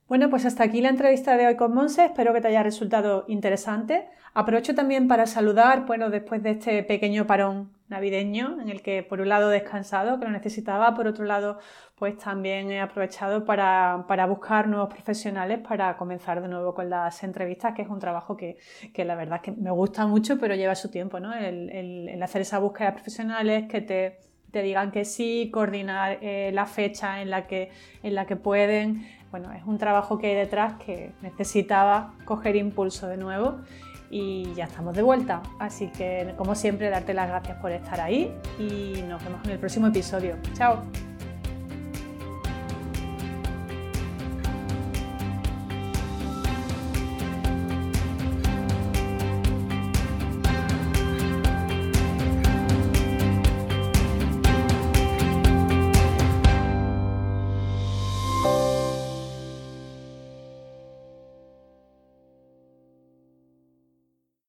Bueno, pues hasta aquí la entrevista de hoy con Monse. Espero que te haya resultado interesante. Aprovecho también para saludar, bueno, después de este pequeño parón navideño en el que por un lado he descansado, que lo necesitaba, por otro lado, pues también he aprovechado para, buscar nuevos profesionales para comenzar de nuevo con las entrevistas, que es un trabajo que, la verdad es que me gusta mucho, pero lleva su tiempo, ¿no? El, hacer esa búsqueda de profesionales que te, digan que sí, coordinar eh, la fecha en la que, en la que pueden, bueno, es un trabajo que hay detrás que necesitaba coger impulso de nuevo y ya estamos de vuelta. Así que, como siempre, darte las gracias por estar ahí y nos vemos en el próximo episodio. Chao.